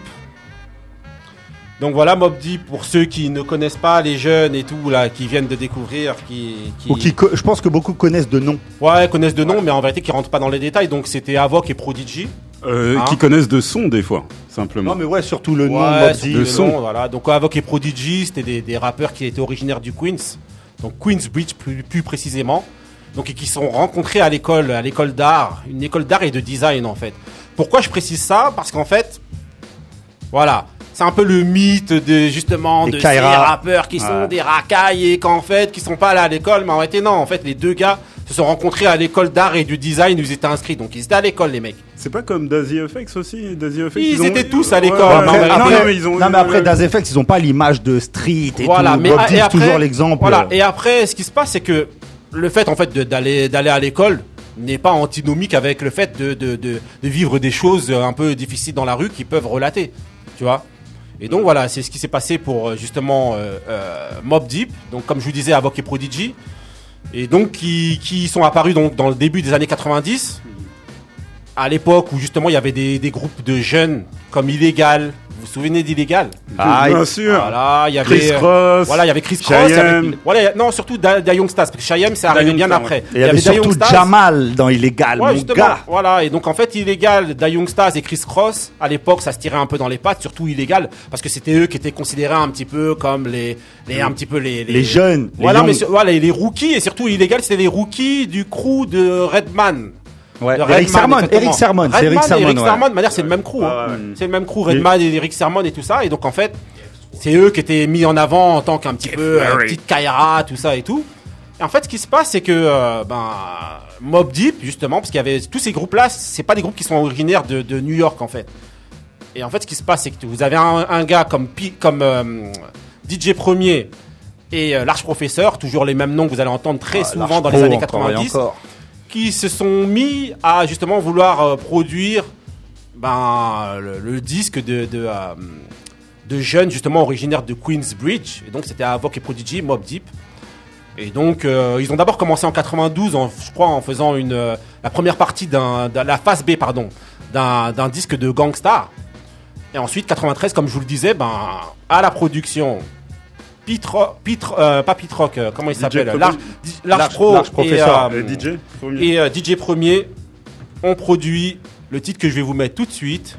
Donc voilà Mob Deep pour ceux qui ne connaissent pas les jeunes et tout là qui viennent de découvrir qui qui, Ou qui co- je pense que beaucoup connaissent de nom. ouais connaissent de nom mais en vérité qui rentrent pas dans les détails donc c'était Avoc et Prodigy. Euh, Hein qui connaissent de son des fois, simplement. Non mais ouais, surtout le nom Ouais, de le son. nom, voilà. Donc Avoc et Prodigy c'était des, des rappeurs qui étaient originaires du Queens. Donc Queensbridge plus, plus précisément. Donc et qui sont rencontrés à l'école à l'école d'art, une école d'art et de design en fait. Pourquoi je précise ça? Parce qu'en fait voilà, c'est un peu le mythe de justement Des de ces rappeurs qui sont Ouais. des racailles et qu'en fait qui sont pas là à l'école mais en réalité non, en fait les deux gars se sont rencontrés à l'école d'art et du design où ils étaient inscrits. Donc ils étaient à l'école les mecs. C'est pas comme Daisy FX aussi Daisy Ils ont- étaient tous à l'école, ouais, mais vérité- non, non, mais ils ont non, mais après Effects, ils ont pas l'image de street et voilà, tout. mais et après, toujours l'exemple. Voilà, et après, ce qui se passe, c'est que le fait en fait d'aller d'aller à l'école n'est pas antinomique avec le fait de, de, de, de vivre des choses un peu difficiles dans la rue qui peuvent relater, tu vois. Et donc voilà, c'est ce qui s'est passé pour euh, justement euh, euh, Mob Deep, donc comme je vous disais, Avoc et Prodigy, et donc qui, qui sont apparus donc dans le début des années 90, à l'époque où justement il y avait des, des groupes de jeunes comme Illégal. Vous vous souvenez d'Illégal Ah, Bien sûr. Voilà, il y avait Chris euh, Cross. voilà, il y avait Chris Cross. il y avait-. Voilà, non, surtout Da, Da Young Stars, parce que Cheyenne, c'est arrivé bien après. il y avait surtout. Jamal dans Illégal, Ouais, mon gars. voilà, et donc en fait, Illégal, Da Young Stars et Chris Cross, à l'époque, ça se tirait un peu dans les pattes, surtout Illégal, parce que c'était eux qui étaient considérés un petit peu comme les, les un petit peu les, Les jeunes, les Voilà, young. mais sur- voilà, les rookies, et surtout Illégal, c'était les rookies du crew de Redman. Ouais, De Eric Sermon. Eric Sermon, c'est Eric Redman et Sermon. Eric ouais. Sermon, de manière, c'est le même crew. hein. C'est le même crew, Redman et Eric Sermon et tout ça. Et donc, en fait, c'est eux qui étaient mis en avant en tant qu'un petit peu euh, petite Kaira, tout ça et tout. Et en fait, ce qui se passe, c'est que euh, ben, Mob Deep, justement, parce qu'il y avait tous ces groupes-là, c'est pas des groupes qui sont originaires de, de New York, en fait. Et en fait, ce qui se passe, c'est que vous avez un, un gars comme, Pi- comme euh, DJ Premier et euh, Large Professeur, toujours les mêmes noms que vous allez entendre très Ah, souvent dans les années encore et 90 encore. Qui se sont mis à justement vouloir euh, produire ben, le, disque de, euh, de jeunes justement originaires de Queensbridge. Et donc c'était Avoc et Prodigy, Mob Deep. Et donc euh, ils ont d'abord commencé en 92, en, je crois, en faisant une, la première partie d'un, la phase B pardon, d'un, d'un disque de Gangstar. Et ensuite 93, comme je vous le disais, ben à la production. Pete Ro- Pete- euh, pas Pete Rock, euh, comment il s'appelle. Large, Large Pro Large et, Professeur. euh, Euh, DJ premier. et euh, DJ Premier ont produit le titre que je vais vous mettre tout de suite,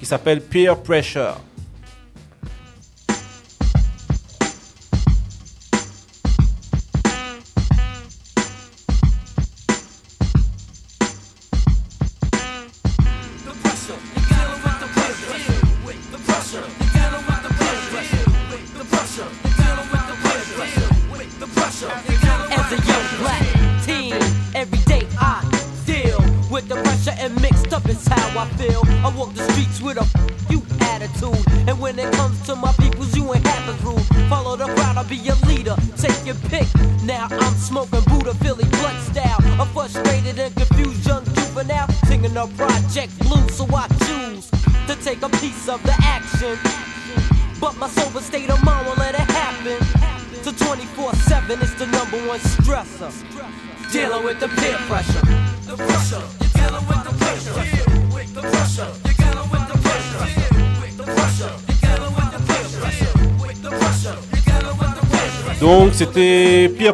qui s'appelle Peer Pressure.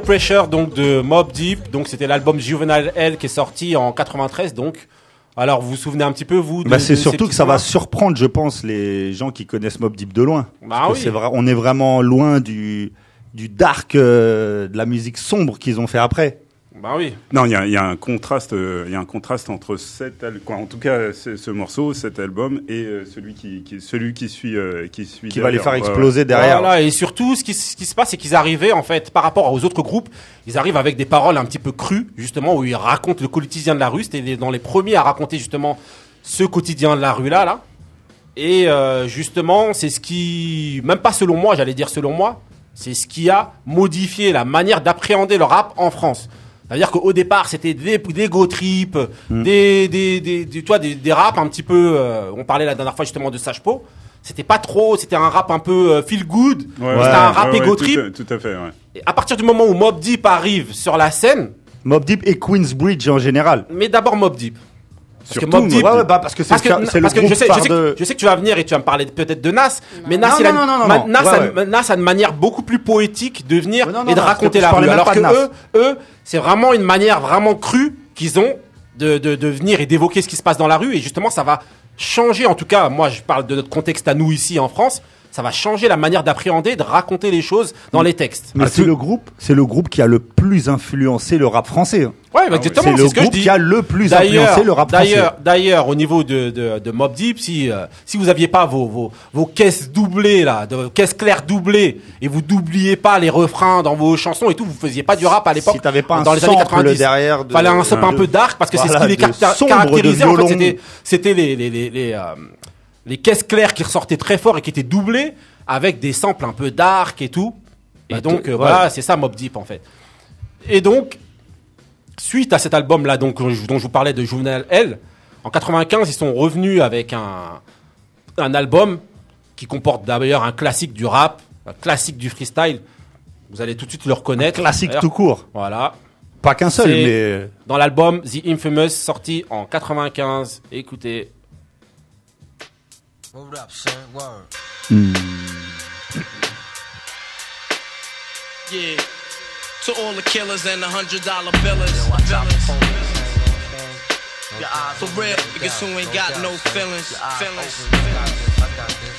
Pressure donc de Mob Deep. Donc c'était l'album Juvenile Hell qui est sorti en 93. Donc alors vous vous souvenez un petit peu vous de, Bah, c'est surtout que ça va surprendre, je pense, les gens qui connaissent Mob Deep de loin. Bah Parce que vrai, on est vraiment loin du du dark, euh, de la musique sombre qu'ils ont fait après. Bah oui. Non, il y a, il y a un contraste, euh, il y a un contraste entre cet quoi, en tout cas ce, ce morceau, cet album et euh, celui qui, qui celui qui suit euh, qui suit Qui va les faire exploser derrière. Voilà, et surtout, ce qui, ce qui se passe, c'est qu'ils arrivaient, en fait, par rapport aux autres groupes, ils arrivent avec des paroles un petit peu crues, justement, où ils racontent le quotidien de la rue. C'était dans les premiers à raconter, justement, ce quotidien de la rue-là, là. Et euh, justement, c'est ce qui, même pas selon moi, j'allais dire selon moi, c'est ce qui a modifié la manière d'appréhender le rap en France. C'est-à-dire qu'au départ, c'était des, des go trip, des, des, des, des, tu vois, des, des raps un petit peu. euh, on parlait la dernière fois justement de Sage Po. C'était pas trop, c'était un rap un peu euh, feel good. Ouais, c'était un rap ouais, ego tout trip. Tout à fait, ouais. Et à partir du moment où Mob Deep arrive sur la scène, Mob Deep et Queensbridge en général. mais d'abord Mob Deep. Parce Surtout, que Mob Deep, Ouais, ouais, bah, parce que c'est parce que, c'est le parce que je, sais, je, sais, de- que- je sais que tu vas venir et tu vas me parler peut-être de Nas, mais Nas, il a. Nas, a, ouais. Nas a une manière beaucoup plus poétique de venir Ouais, non, non, et de non, raconter la rue. Alors que eux, eux, c'est vraiment une manière vraiment crue qu'ils ont de, de, de venir et d'évoquer ce qui se passe dans la rue. Et justement, ça va changer, en tout cas, moi je parle de notre contexte à nous ici en France, ça va changer la manière d'appréhender, de raconter les choses dans les textes. Mais Ah, c'est le groupe, c'est le groupe qui a le plus influencé le rap français. Ouais, bah, exactement, C'est le ce que je groupe dis. qui a le plus influencé le rap français. D'ailleurs, d'ailleurs, au niveau de, de, de Mob Deep, si, euh, si vous aviez pas vos, vos, vos caisses doublées, là, de, caisses claires doublées, et vous doubliez pas les refrains dans vos chansons et tout, vous faisiez pas du rap à l'époque. Si t'avais pas un dans les années sample 90. derrière de- Fallait un sample un de- peu dark parce que c'est ce qui les caractérisait. En fait, c'était les, les, les, les, euh, les caisses claires qui ressortaient très fort et qui étaient doublées avec des samples un peu dark et tout. Et Bah, donc, euh, voilà. c'est ça Mob Deep en fait. Et donc, suite à cet album-là, donc dont je vous parlais de Juvenile L, en 95, ils sont revenus avec un, un album qui comporte d'ailleurs un classique du rap, un classique du freestyle. Vous allez tout de suite le reconnaître. Classique D'ailleurs, tout court. Voilà. Pas qu'un seul, mais Dans l'album The Infamous, sorti en 95. Écoutez. Hold up, son? Word. Yeah. To all the killers and the hundred dollar billers. Watch out billers. for police, man. You know what I'm saying? Your eyes For open, real, look niggas down, who ain't no got doubt, no son. feelings, Your eyes feelings, open, I got this,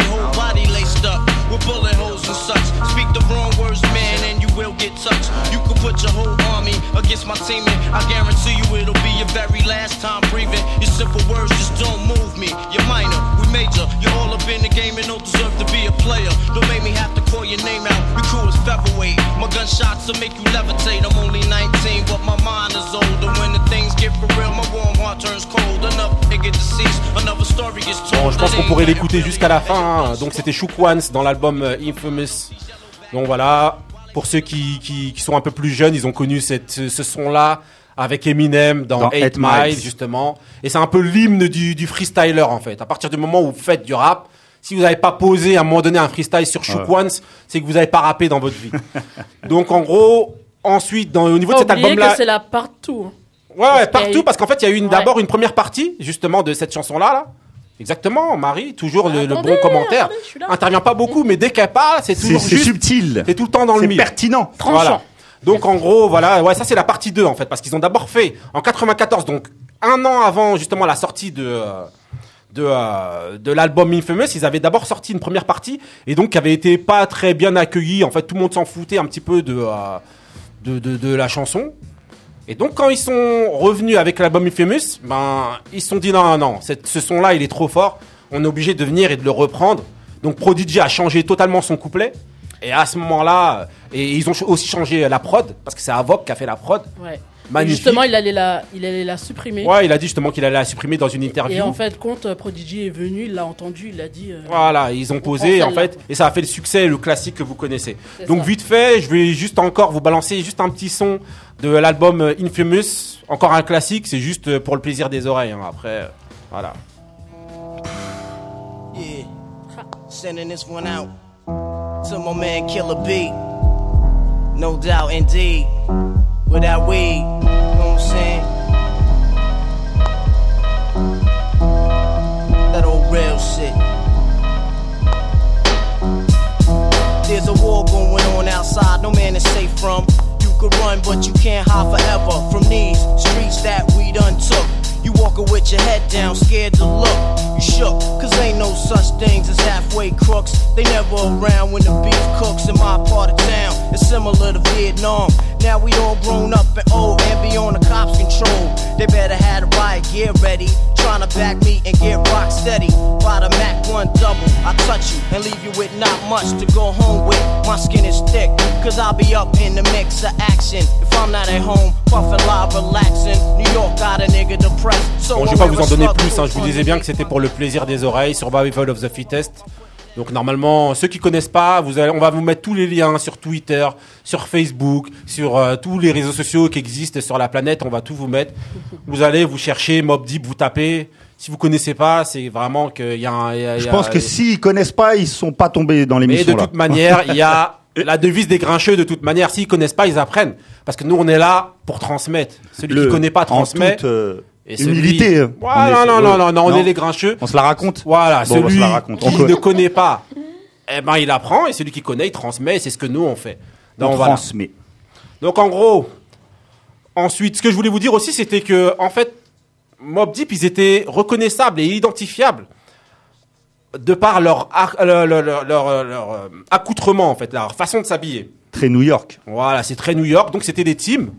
whole body laced up with bullet holes and such. Speak the wrong words, man, and you will get touched. You could put your whole army against my I guarantee you it'll be your very last time breathing. Your simple words just don't move me. You're minor, we major. You're all up in the game and don't deserve to be a player. Don't make me have to call your name out. Crew is featherweight. My gunshots will make you levitate. I'm only 19, but my mind is older. When the things get for real, my warm heart turns cold. Enough nigga deceased, another story is told. Bon, je pense qu'on pourrait l'écouter jusqu'à la fin. hein. Donc c'était Shook Ones dans l'album euh, Infamous. Donc voilà, pour ceux qui, qui, qui sont un peu plus jeunes, ils ont connu cette, ce, son-là avec Eminem dans, Dans 8 Eight Mile, Miles. justement. Et c'est un peu l'hymne du, du freestyler en fait. À partir du moment où vous faites du rap, si vous n'avez pas posé à un moment donné un freestyle sur Shook Ones, c'est que vous n'avez pas rappé dans votre vie. Donc en gros, ensuite, dans, au niveau de cet album-là... c'est là partout. Ouais, Parce partout, parce qu'en fait, il y a eu Ouais. d'abord une première partie, justement, de cette chanson-là, là. Exactement, Marie, toujours le, le Attendez, bon commentaire. attendez. Intervient pas beaucoup, mais dès qu'elle parle, c'est c'est toujours c'est juste, subtil. c'est tout le temps dans le C'est mille. pertinent. Voilà. Donc en gros, voilà, ouais, ça c'est la partie 2 en fait, parce qu'ils ont d'abord fait en 94, donc un an avant justement la sortie de euh, de, euh, de l'album Infamous, ils avaient d'abord sorti une première partie et donc qui avait été pas très bien accueillie. En fait, tout le monde s'en foutait un petit peu de, euh, de, de de la chanson. Et donc quand ils sont revenus avec l'album Infamous, ben ils se sont dit non non non, cette- ce son là il est trop fort, on est obligé de venir et de le reprendre. Donc Prodigy a changé totalement son couplet. Et à ce moment-là, Et ils ont aussi changé la prod, parce que c'est Avoc qui a fait la prod. Ouais. Magnifique. justement, il allait la, il allait la supprimer. Ouais, il a dit justement qu'il allait la supprimer dans une interview. Et en fait, quand euh, Prodigy est venu, il l'a entendu, il a dit. euh, Voilà, ils ont On posé en fait, et ça a fait le succès, le classique que vous connaissez. Donc ça. vite fait, je vais juste encore vous balancer juste un petit son de l'album Infamous, encore un classique, c'est juste euh, pour le plaisir des oreilles. hein. Après, euh, voilà. Yeah. Sending this one out to my man Killer B. No doubt, indeed. Without weed, you know what I'm saying? That old real shit. There's a war going on outside, no man is safe from. Could run, but you can't hide forever from these streets that we done took. You walking with your head down, scared to look. You shook, cause ain't no such things as halfway crooks. They never around when the beef cooks in my part of town. It's similar to Vietnam. Now we all grown up and old and be on the cops' control. They better have the riot gear ready. Trying to back me and get rock steady. By the Mac 1 double, I touch you and leave you with not much to go home with. My skin is thick, cause I'll be up in the mix of action. If I'm not at home, puffin' live, relaxing. New York got a nigga depressed. So Bon, je I'm vais pas vous en donner plus, hein, je vous disais bien que c'était pour le plaisir des oreilles, Survival of the Fittest. Donc normalement, ceux qui connaissent pas, vous allez, on va vous mettre tous les liens sur Twitter, sur Facebook, sur euh, tous les réseaux sociaux qui existent sur la planète, on va tout vous mettre. Vous allez vous chercher Mob Deep, vous tapez. Si vous connaissez pas, c'est vraiment qu'il y a un... y a- Je y a- pense que s'ils connaissent pas, ils sont pas tombés dans Mais l'émission de là. toute manière, il y a la devise des grincheux de toute manière. S'ils connaissent pas, ils apprennent. Parce que nous, on est là pour transmettre. Celui Le- qui connaît pas transmet. toute, euh, Et celui- humilité. euh, Voilà, est- non, non, non, non, on est les grincheux. On se la raconte. Voilà, Bon, on celui se la raconte. On qui ne connaît pas, eh ben, il apprend. Et celui qui connaît, il transmet. Et c'est ce que nous, on fait. Donc, On voilà. transmet. Donc, en gros, ensuite, ce que je voulais vous dire aussi, c'était que, en fait, Mob Deep, ils étaient reconnaissables et identifiables de par leur, leur, leur- leur- leur- euh, accoutrement, en fait, leur façon de s'habiller. Très New York. Voilà, c'est très New York. Donc c'était des teams, Team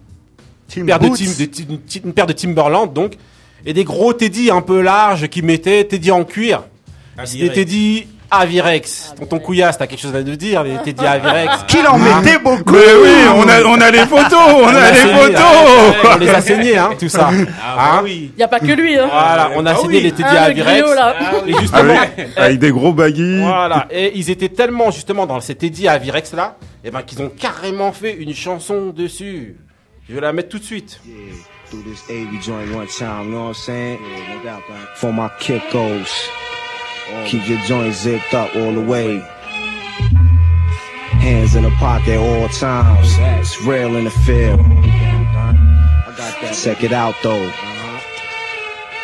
une paire, de Boots. team, des ti- une, ti- une paire de Timberland, donc, et des gros Teddy un peu larges qui mettaient Teddy en cuir. C'était Avirex. Teddy Avirex. Tonton Couillasse, t'as quelque chose à nous dire, les Teddy Avirex. Qu'il en Hein mettait beaucoup. Mais oui, on a, on a les photos, on a les saigné, photos. On les a saignés, hein, tout ça. Ah bah Hein oui. Y a pas que lui, hein. Voilà, on a Ah saigné oui. les Teddy Ah, le Avirex. griot, là. Et justement, Avec, avec des gros baggy. Voilà, et ils étaient tellement justement dans ces Teddy Avirex là, et ben qu'ils ont carrément fait une chanson dessus. Je vais la mettre tout de suite. through this AV joint one time, you know what I'm saying? Yeah, no doubt, man. For my kickos, keep your joint zipped up all the way. Hands in the pocket all times. It's real in the field. I got that. Check it out though. Uh-huh.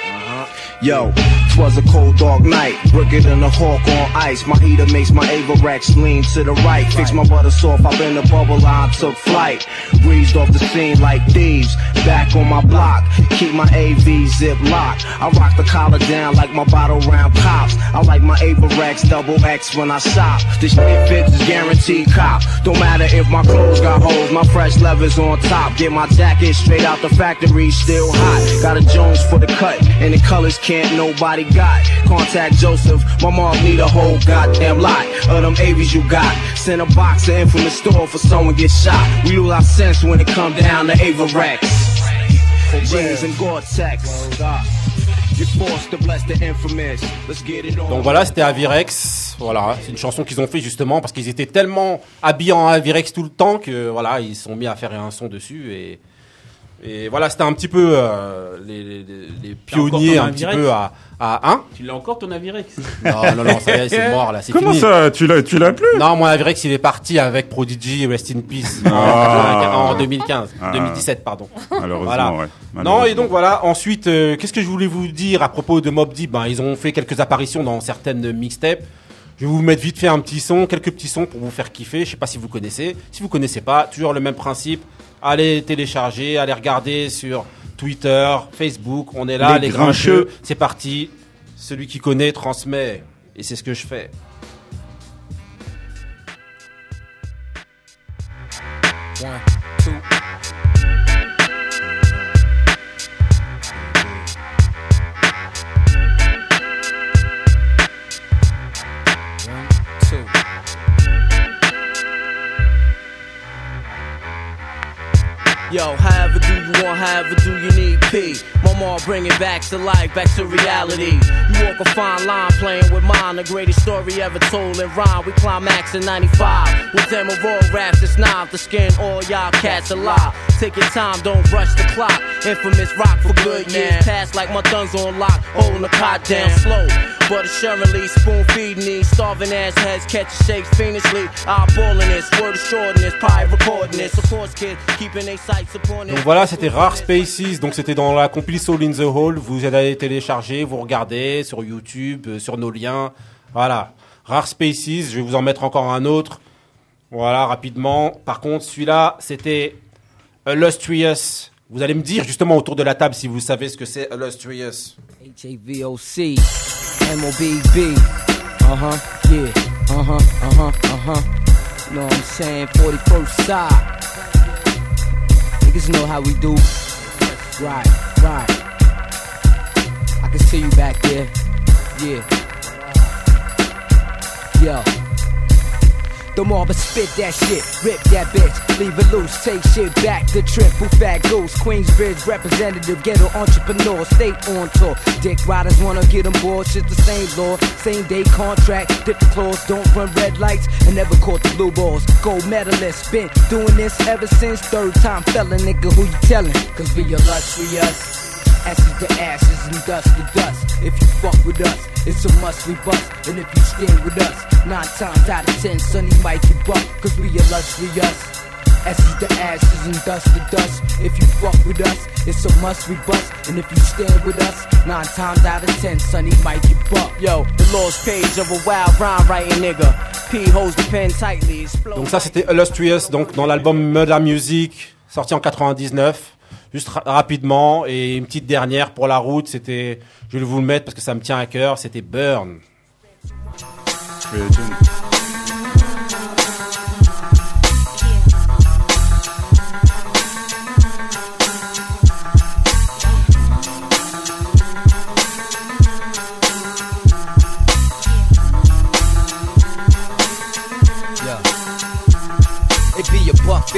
Uh-huh. Yo, twas a cold dark night, bricker than a hawk on ice. My heater makes my Avarex lean to the right. Fix my butter soft, I've been a bubble I took flight. Breezed off the scene like thieves, back on my block. Keep my AV zip locked. I rock the collar down like my bottle round cops. I like my Avarex double X when I shop. This shit fits is guaranteed cop. Don't matter if my clothes got holes, my fresh leathers on top. Get my jacket straight out the factory, still hot. Got a Jones for the cut, and the colors can't nobody got. Contact Joseph, my mom need a whole goddamn lot of them AVs you got. Send a box to infamous store for someone get shot. We lose our sense when it come down to Avarex. Jeans and Gore-Tex. Donc voilà, c'était Avirex. Voilà, c'est une chanson qu'ils ont fait justement parce qu'ils étaient tellement habillés en Avirex tout le temps que voilà, ils sont mis à faire un son dessus et et voilà, c'était un petit peu euh, les, les, les pionniers un petit peu à à hein Tu l'as encore ton Avirex Non non non, ça y est, c'est mort là, c'est Comment fini. ça Tu l'as, tu l'as plus Non, mon Avirex, il est parti avec Prodigy, Rest in Peace, en- Ah. en 2015, Ah. 2017, pardon. Malheureusement, Voilà. ouais. Non, et donc voilà, ensuite, euh, qu'est-ce que je voulais vous dire à propos de Mob Deep? Ben, Ils ont fait quelques apparitions dans certaines mixtapes. Je vais vous mettre vite fait un petit son, quelques petits sons pour vous faire kiffer. Je sais pas si vous connaissez. Si vous connaissez pas, toujours le même principe. Allez télécharger, allez regarder sur Twitter, Facebook. On est là, Les les, grincheux. grincheux. C'est parti. Celui qui connaît transmet. Et c'est ce que je fais. Yo, however do you want, however do you need P. Mama bring it back to life, back to reality. You walk a fine line playing with mine, the greatest story ever told in rhyme. We climax in 95. With them of all raps, it's not the skin, all y'all cats alive. Take your time, don't rush the clock. Infamous rock for good years past like my thumbs on lock, holding the cot down slow. But assuredly, spoon feeding these starving ass heads, catching shakes fiendishly. Eyeballing this, word of shortness, pie recording this. Of course, kid, keeping their sights upon it. Donc voilà, c'était Rare Spaces, donc c'était dans la compil Soul in the Hall. Vous allez télécharger, vous regardez sur YouTube, euh, sur nos liens. Voilà, Rare Spaces, je vais vous en mettre encore un autre. Voilà, rapidement. Par contre, celui-là, c'était Illustrious. Vous allez me dire justement autour de la table si vous savez ce que c'est Illustrious. H-A-V-O-C, M-O-B-B. Uh-huh, yeah, uh-huh, uh-huh, uh-huh. You know what I'm saying? 41st side. Niggas know how we do. Right, right. I can see you back there. Yeah. Yo. The marble spit that shit, rip that bitch, leave it loose, take shit back. The triple fat goose, Queensbridge representative, ghetto entrepreneur, stay on tour. Dick riders wanna get on board, shit the same law, same day contract, different clause, don't run red lights, and never caught the blue balls. Gold medalist, been doing this ever since third time. Felon, nigga, who you telling? Cause we illustrious. Ashes to ashes and dust to dust. If you fuck with us, it's a must we bust. And if you stand with us, nine times out of ten, sonny might get buck. Cause we illustrious. Ashes to ashes and dust to dust. If you fuck with us, it's a must we bust. And if you stand with us, nine times out of ten, sonny might get buck. Yo, the lost page of a wild rhyme writing nigga. P holds the pen tightly. It's flow- Donc ça c'était Illustrious, donc dans l'album Murder Music, sorti en 99. Juste ra- rapidement et une petite dernière pour la route, c'était, je vais vous le mettre parce que ça me tient à cœur, c'était Burn.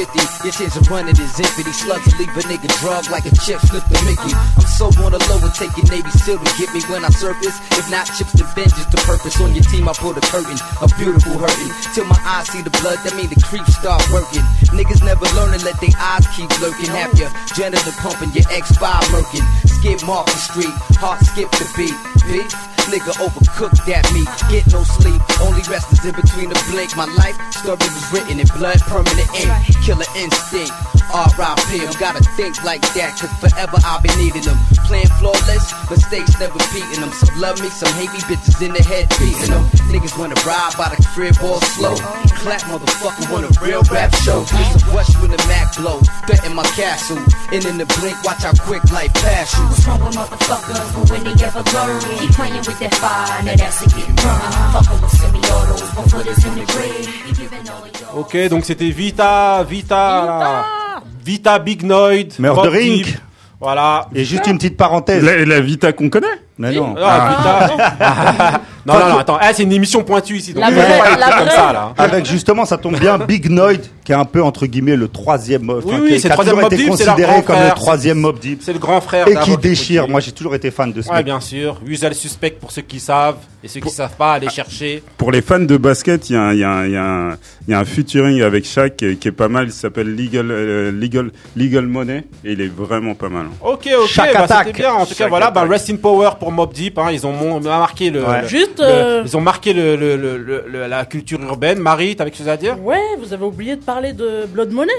50. Your a running is empty. These slugs leave a nigga drug like a chip slip Mickey. I'm so on the low, it take Navy Silver. to get me when I surface. If not, chips to vengeance to purpose. On your team, I pull the curtain. A beautiful hurting. Till my eyes see the blood, that mean the creeps start working. Niggas never learn and let their eyes keep lurking. Have your janitor pumping, your ex-5 murking. Skip off the street, heart skip the beat. Bitch, nigga overcooked that meat. Get no sleep, only rest is in between the blink. My life story was written in blood, permanent ink. Killer instinct. R.I.P. I'm gotta think like that, cause forever I'll be needing them. Playing flawless, mistakes never beating them. Some love me, some hate me, bitches in the head beating them. Niggas wanna ride by the crib all slow. Clap motherfucker want a real rap show. It's a rush when the Mac blow. Threaten my castle. And in the blink, watch how quick life pass you. What's wrong with motherfuckers? But when they ever learn, keep playing with that fire, now that's a getting burned. Fucking with semi-autos, one footers in the grid. You giving all of your Ok, donc c'était Vita, Vita, là. Vita Big Noid, Murder Mobb Deep. Inc. Voilà. Et juste une petite parenthèse. La, la Vita qu'on connaît Mais non. Ah, Vita. non, non, non, attends, Eh, c'est une émission pointue ici, donc La on va vraie- pas la écrire comme vraie- ça là. Avec justement, ça tombe bien, Big Noid, qui est un peu entre guillemets le troisième mob. Oui, oui, qui- c'est le troisième été Deep, considéré grand comme le frère. troisième Mob Deep. C'est le grand frère Et qui déchire. Moi, j'ai toujours été fan de ce Ouais, mec. bien sûr. Usual Suspect pour ceux qui savent et ceux qui savent pas, allez chercher. Pour les fans de basket, il y a, un- il y, a un- featuring avec Shaq qui est, qui est pas mal. Il s'appelle Legal, euh, Legal, Legal Money et il est vraiment pas mal. Ok, ok, Chaque bah, attaque. c'était bien. En tout cas, voilà, bah, attaque. Rest in Power pour Mob Deep. Hein, ils ont mon- marqué le, Ouais. le- Juste, le- euh, ils ont marqué le, le- le- le- le- la culture urbaine. Marie, t'avais quelque chose à dire? Ouais, vous avez oublié de parler de Blood Money,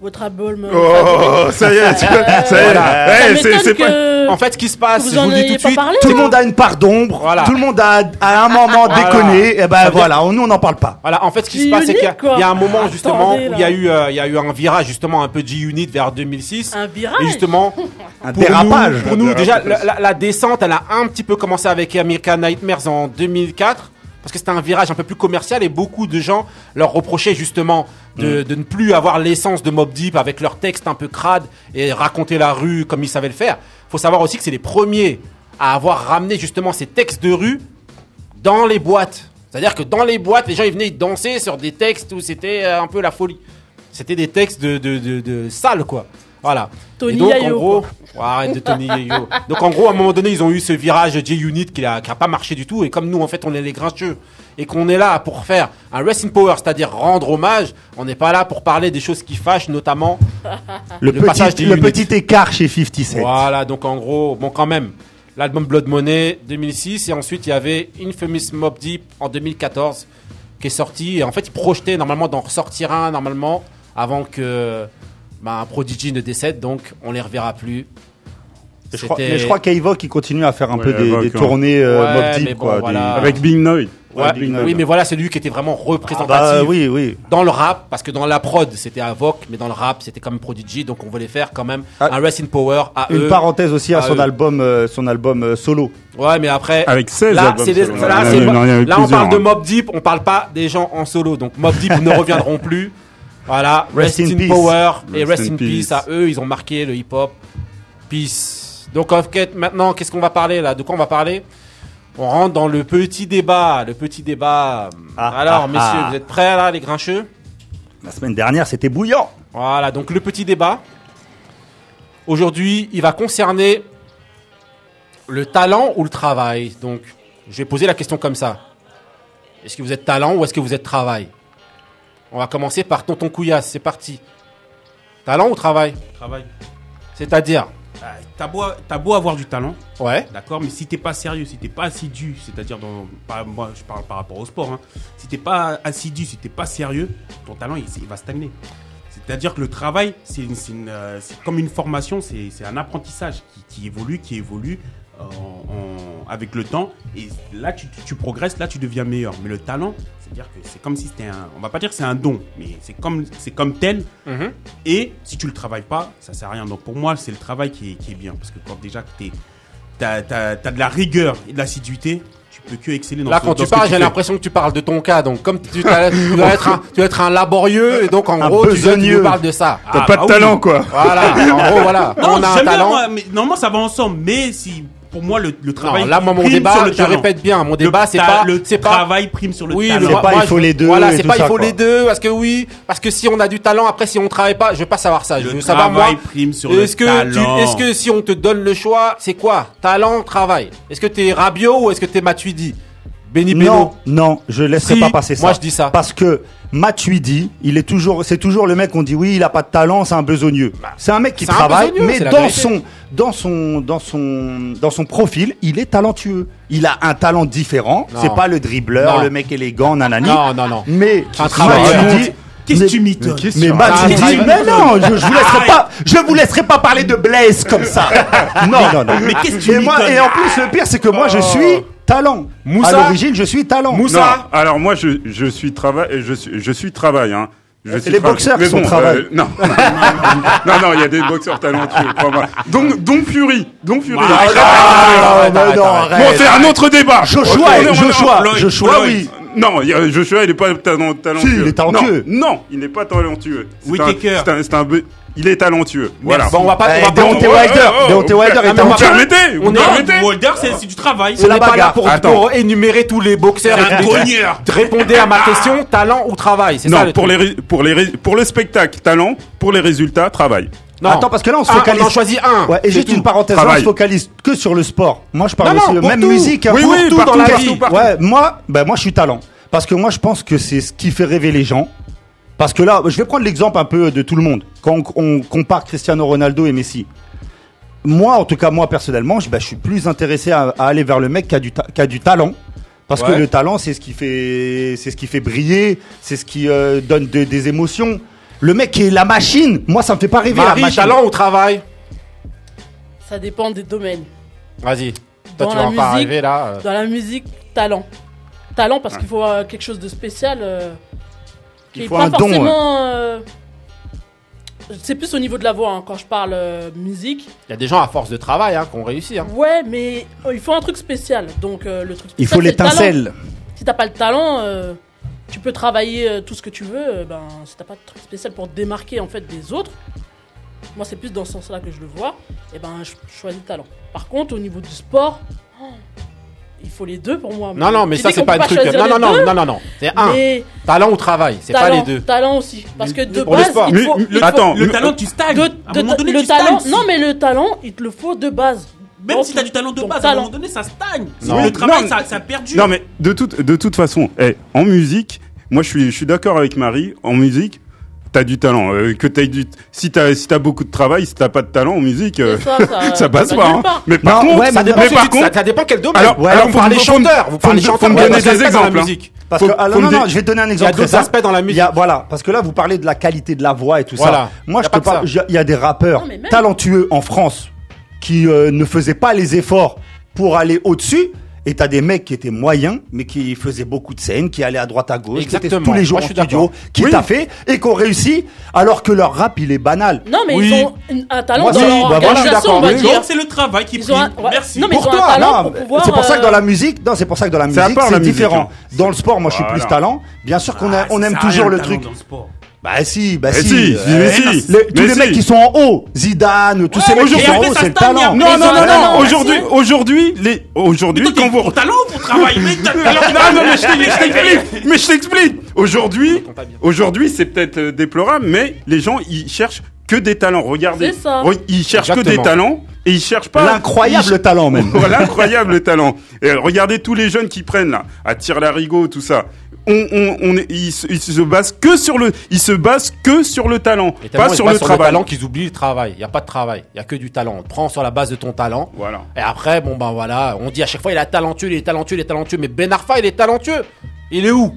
votre album. euh, Oh, ça y est, tu vois, ça y est. Voilà. Ça Ouais, c'est- pas- En fait, ce qui se passe, vous je vous en le dis tout de pas suite. parlé. Tout le monde a une part d'ombre. Voilà. Tout le monde a à un moment Voilà. déconné. Et Ça ben voilà, nous on n'en parle pas. Voilà, en fait, ce qui G se passe, c'est qu'il y a- y, un moment justement Attendez, où il y a eu, euh, il y a eu un virage justement un peu G-Unit vers 2006. un virage. Et justement, Un pour dérapage. nous, pour nous, déjà, la- la descente, elle a un petit peu commencé avec American Nightmares en 2004. Parce que c'était un virage un peu plus commercial et beaucoup de gens leur reprochaient justement de, de ne plus avoir l'essence de Mob Deep avec leurs textes un peu crades et raconter la rue comme ils savaient le faire. Faut savoir aussi que c'est les premiers à avoir ramené justement ces textes de rue dans les boîtes. C'est-à-dire que dans les boîtes, les gens ils venaient danser sur des textes où c'était euh, un peu la folie. C'était des textes de, de, de, de quoi. Voilà. Tony Et donc, Yayo, en gros, arrête de Tony Yayo. Donc, en gros, à un moment donné, ils ont eu ce virage J-Unit qui a, qui a pas marché du tout. Et comme nous, en fait, on est les grincheux et qu'on est là pour faire un Wrestling Power, c'est-à-dire rendre hommage, on n'est pas là pour parler des choses qui fâchent, notamment Le, passage petit, des le petit écart chez 57. Voilà, donc en gros, bon, quand même, l'album Blood Money 2006, et ensuite il y avait Infamous Mob Deep en 2014 qui est sorti, et en fait, ils projetaient normalement d'en ressortir un, normalement, avant que bah, Prodigy ne décède, donc on les reverra plus. Je crois, C'était- mais je crois qu'Evoque il continue à faire un Ouais, peu des, Evoque, des tournées euh, Ouais, mais Deep, bon, quoi. voilà. des- Avec Big Noy. Ouais, Big Noy. oui, mais voilà, c'est lui qui était vraiment représentatif bah, oui, oui. dans le rap, parce que dans la prod, c'était Avoc, mais dans le rap, c'était comme Prodigy, donc on voulait faire quand même Ah, un Wrestling Power à Une eux. parenthèse aussi à à son eux. album, euh, son album euh, solo. Ouais, mais après. Avec 16 là, albums c'est des- solo. là, on parle de hein. Mob Deep, on parle pas des gens en solo. Donc Mob Deep ne reviendront plus. Voilà, Rest Rest, in in, peace. Power et Rest Rest in in peace. peace. à eux, ils ont marqué le hip-hop. Peace. Donc fait, maintenant, qu'est-ce qu'on va parler là? De quoi on va parler? On rentre dans le petit débat, le petit débat. Ah, Alors, ah, messieurs, ah. vous êtes prêts là, les grincheux? La semaine dernière, c'était bouillant. Voilà, donc le petit débat. Aujourd'hui, il va concerner le talent ou le travail. Donc, je vais poser la question comme ça. Est-ce que vous êtes talent ou est-ce que vous êtes travail? On va commencer par Tonton Couillasse, c'est parti. Talent ou travail Travail. C'est-à-dire Ah, T'as beau, avoir du talent, Ouais. d'accord, mais si t'es pas sérieux, si t'es pas assidu, c'est-à-dire dans, pas, moi je parle par rapport au sport, hein, si t'es pas assidu, si t'es pas sérieux, ton talent il, il va stagner. C'est-à-dire que le travail, c'est une- c'est une, euh, comme une formation, c'est c'est un apprentissage qui, qui évolue, qui évolue en- en- avec le temps. Et là, tu, tu- tu progresses, là, tu deviens meilleur. Mais le talent, c'est-à-dire que c'est comme si c'était un. On va pas dire que c'est un don, mais c'est comme, c'est comme tel. Mhm. Et si tu le travailles pas, ça sert à rien. Donc pour moi, c'est le travail qui est, qui est bien. Parce que quand déjà tu as, de la rigueur et de l'assiduité, tu peux que exceller dans Là, ce- quand dans tu ce que parles, j'ai fais. l'impression que tu parles de ton cas. Donc, comme tu, dois, être un, tu dois être un laborieux, et donc en Un gros, tu, dois- tu nous parles de ça. T'as Ah, pas bah de oui. talent, quoi. Voilà, en gros, voilà. Non, on a un j'aime bien, talent. moi, mais normalement ça va ensemble. Mais si pour moi le, le travail. Non, là, moi, mon débat, je talent. répète bien, mon débat, c'est pas, le pas, travail prime sur le oui, talent. moi, pas, moi, il faut les deux Voilà, c'est pas, il faut quoi. les deux, parce que oui, parce que si on a du talent, après, si on travaille pas, je veux pas savoir ça. Je Le veux savoir, moi, travail prime sur le est-ce que tu, talent. est-ce que si on te donne le choix, c'est quoi? Talent, travail. Est-ce que t'es Rabiot ou est-ce que t'es Matuidi? Benny Beno. Non, non, je laisserai Si, pas passer ça. moi, je dis ça. Parce que Matuidi, il est toujours, c'est toujours le mec qu'on dit oui, il a pas de talent, c'est un besogneux. c'est un mec qui Bah, travaille, mais dans son, dans son, dans son, dans son profil, il est talentueux. Il a un talent différent. C'est pas le dribbleur, Non. le mec élégant, nanani. Non, non, non. Mais Un travailleur. Matuidi- Qu'est-ce que tu mitonnes mais Ah, Matuidi, mais non, je, je vous laisserai pas, je vous laisserai pas parler de Blaise comme ça. Non, non, non. Mais qu'est-ce que tu et moi, mitonnes et en plus, le pire, c'est que moi, je Oh. suis talent. Moussa. À l'origine, je suis talent. Moussa. Non, alors moi je, je suis travail je suis je suis travail hein. Je C'est suis les travail. boxeurs qui Mais sont bon, travail. euh, non. non non, il y a des boxeurs talentueux. Donc donc Fury, donc Fury. Ah, Arrête, ah, arrête, ah, arrête, non, arrête, non, arrête. arrête. Bon, c'est un autre débat. Joshua, est- Joshua, Joshua, Floyd. oui. Non, Joshua, il est pas talent- talentueux. Si, il est talentueux. Non, non, il n'est pas talentueux. C'est un- c'est un- c'est un Il est talentueux. Voilà. Bon, on va pas, on Eh, va pas, Deontay Oh, oh, Wilder, Deontay Wilder est va talentueux. on est- permettez Wilder, c'est du travail. on n'est la pas là bagarre. pour, énumérer tous les boxeurs. Répondez à ma question, talent ou travail, c'est ça Non, le pour les, pour, les, pour le spectacle, talent. Pour les résultats, travail. Non. Attends, parce que là, on se Un, focalise. on en choisit un. Ouais, et juste tout. une parenthèse, là, on se focalise que sur le sport. Moi, je parle Non, aussi non, même tout. musique. hein. Oui, Pour oui, tout partout, dans la partout, vie. partout. Ouais, moi, ben, moi, je suis talent. Parce que moi, je pense que c'est ce qui fait rêver les gens. Parce que là, je vais prendre l'exemple un peu de tout le monde. Quand on, compare Cristiano Ronaldo et Messi. Moi, en tout cas, moi, personnellement, je, ben, je suis plus intéressé à, à aller vers le mec qui a du, ta- qui a du talent. Parce que le talent, c'est ce qui fait, c'est ce qui fait briller, c'est ce qui euh, donne de- des émotions. Le mec qui est la machine, moi, ça me fait pas rêver la Marie, machine. talent ou travail? Ça dépend des domaines. Vas-y. Toi, Dans tu la vas pas musique, arriver là. Dans la musique, talent. Talent parce qu'il faut euh, quelque chose de spécial. euh, Il est faut pas un don, forcément. euh, C'est plus au niveau de la voix hein, quand je parle euh, musique. Il y a des gens à force de travail hein, qui ont réussi. Hein. Ouais, mais euh, il faut un truc spécial. Donc euh, le truc spécial. Il faut c'est le talent. l'étincelle. Si t'as pas le talent, euh, tu peux travailler euh, tout ce que tu veux. euh, ben, si t'as pas de truc spécial pour te démarquer en fait des autres, moi c'est plus dans ce sens-là que je le vois. Et ben, je choisis le talent. Par contre, au niveau du sport, oh, il faut les deux pour moi. Non, non, mais ça, c'est pas un truc. Non, non, non, non, non, non. C'est un. Talent ou travail, c'est pas talent, les deux. Talent aussi. Parce que de pour le base, sport. il faut. attends, Le talent, tu stagnes. de- à un de- moment donné, le tu talent, non mais le talent, il te le faut de base. Même si t'as du talent de base, à un moment donné, ça stagne. Non. Le travail, ça, ça a perdu. Non, mais de toute, de toute façon, eh, en musique, moi je suis, je suis d'accord avec Marie, en musique, t'as du talent. Euh, que t'aies du, si t'as si t'as beaucoup de travail, si t'as pas de talent en musique, euh, ça, ça- ça passe ça pas. hein. part. Mais par Non, contre, ouais, mais Ça dépend, mais par contre, ça dépend quel domaine. alors, Ouais, alors vous parlez chanteurs, vous faut parlez chanteurs. faut me donner des aspects dans la exemples, hein. musique. Parce Faut- que, faut non, non, je vais te donner un Il y a exemple. d'autres aspects dans la Il y a- musique. voilà, parce que là, vous parlez de la qualité de la voix et tout Voilà. ça. Moi, je pas ça. je- il y a des rappeurs talentueux en France qui euh, ne faisaient pas les efforts pour aller au-dessus. Et t'as des mecs qui étaient moyens, mais qui faisaient beaucoup de scènes, qui allaient à droite à gauche, qui étaient tous les jours Moi, en studio, qui Oui. taffaient et qui ont réussi, alors que leur rap, il est banal. Non mais Oui. ils ont un talent Moi, dans leur bah voilà, je suis organisation, on va d'accord. dire. Donc, c'est le travail qui prime. un-. Merci. Non, mais pour toi, c'est pour ça que dans euh, la musique, non, c'est pour ça que dans la musique, c'est musique, différent. Dans le sport, moi, je suis plus talent. Bien sûr qu'on a- Ah, aime toujours le truc. Le. Bah si, bah Eh si. si, euh, mais si. les- tous Mais les si. mecs qui sont en haut, Zidane, tous ces mecs qui aujourd'hui, sont en haut, c'est le talent. après, Non, non, non, non. Aujourd'hui, aujourd'hui, les, aujourd'hui, quand vous pour talent ou pour travailler Mais non, non, mais je t'explique. Mais je t'explique. Aujourd'hui, aujourd'hui, c'est peut-être euh, déplorable, mais les gens, ils cherchent que des talents. Regardez. C'est ça. Re- Ils cherchent que Exactement. des talents et ils cherchent pas. L'incroyable talent même. Voilà, incroyable talent. Et regardez tous les jeunes qui prennent là, à tir larigot, tout ça. On, on, on est- ils, se- ils se basent que sur le, ils se basent que sur le talent, Et pas ils sur se le basent travail. talent qu'ils oublient le travail. Il y a pas de travail, il y a que du talent. On te prend sur la base de ton talent. Voilà. Et après, bon ben voilà, on dit à chaque fois il est talentueux, il est talentueux, il est talentueux. Mais Ben Arfa, il est talentueux. Il est où?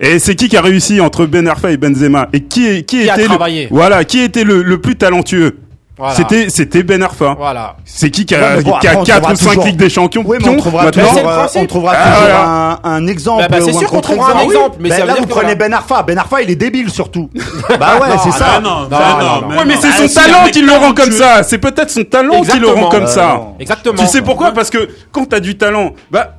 Et c'est qui qui a réussi entre Ben Arfa et Benzema? Et qui, est- qui, Qui a était le, travaillé? voilà, qui était le, le plus talentueux? Voilà. C'était, c'était Ben Arfa. Voilà. C'est qui qui Ouais, a, mais bon, qui a après, on 4 trouvera ou 5 toujours- Ligues des Champions Oui, mais on trouvera maintenant toujours, euh, on trouvera Ah, toujours voilà. un, un exemple. Bah, bah, c'est sûr qu'on trouvera un contre-exemple. exemple, mais Ben ça veut là, dire vous que prenez voilà. Ben Arfa. Ben Arfa, il est débile surtout. bah ouais, c'est ça. non, Non, non, non, Ouais, mais c'est Ah, son talent qui le rend comme ça. C'est peut-être son talent qui le rend Exactement. comme ça. Exactement. Tu sais pourquoi? Parce que quand t'as du talent, bah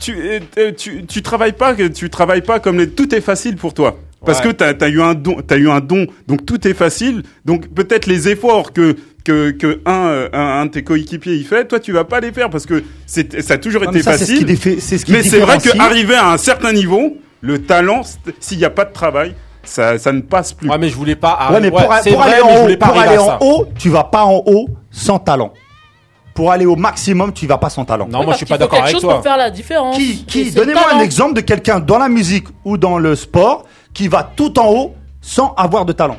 tu, euh, euh, tu tu travailles pas, que tu travailles pas comme les, tout est facile pour toi. Parce Ouais. que t'as as eu un don, t'as eu un don, donc tout est facile. Donc peut-être les efforts que que que un un, un de tes coéquipiers il fait, toi tu vas pas les faire parce que c'est ça a toujours Non, été mais ça, c'est ce qui facile. c'est ce Mais c'est vrai qu'arriver à un certain niveau, le talent, s'il n'y a pas de travail, ça ça ne passe plus. Ouais, mais je voulais pas. Ouais, mais pour, c'est pour vrai, aller mais en haut, pas pour aller en haut, tu vas pas en haut sans talent. Pour aller au maximum, tu vas pas sans talent. Non, Oui, moi je suis pas d'accord quelque avec chose toi. pour faire la différence. Qui, donnez-moi un exemple de quelqu'un dans la musique ou dans le sport qui va tout en haut sans avoir de talent.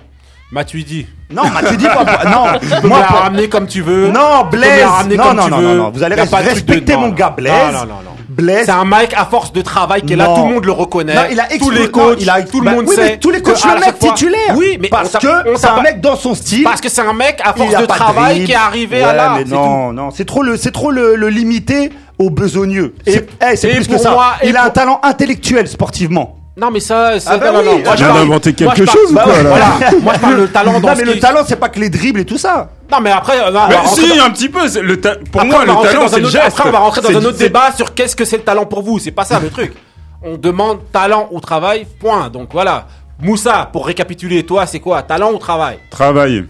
Matuidi. Non, mais tu dis pas. Non, Tu peux me moi, la pour- ramener comme tu veux. non, me la Blaise. Non, comme non, tu non, veux. non, non, vous allez respecter mon gars, Blaise. Non, non, non, non. Blaise. C'est un mec à force de travail qui est là, tout le monde le reconnaît. Non, il a tous les coachs, il a- tout le bah monde oui, mais sait. tous les coachs chaque mec titulaire. Oui, mais parce que c'est un mec dans son style. Parce que c'est un mec à force de travail qui est arrivé à là. mais non, non, c'est trop le, c'est trop le, le limiter aux besogneux. Et- C'est eh, plus que ça. il a un talent intellectuel sportivement. Non, mais ça, ça Ah bah non, oui. non, non. Tu Moi, je viens parle- d'inventer moi, je quelque chose ou bah quoi, ouais, là Voilà. Moi, je parle de talent dans Non, mais le talent, c'est pas que les dribbles et tout ça. Non, mais après, euh, Mais rentrer si, dans- un petit peu. c'est Le ta- pour Après, moi, on va le rentrer talent, dans c'est un le autre- geste. Après, on va rentrer dans C'est- un autre c'est- débat sur qu'est-ce que c'est le talent pour vous. C'est pas ça le truc. On demande talent ou travail, point. Donc voilà. Moussa, pour récapituler, toi, c'est quoi? Talent ou travail? Travail.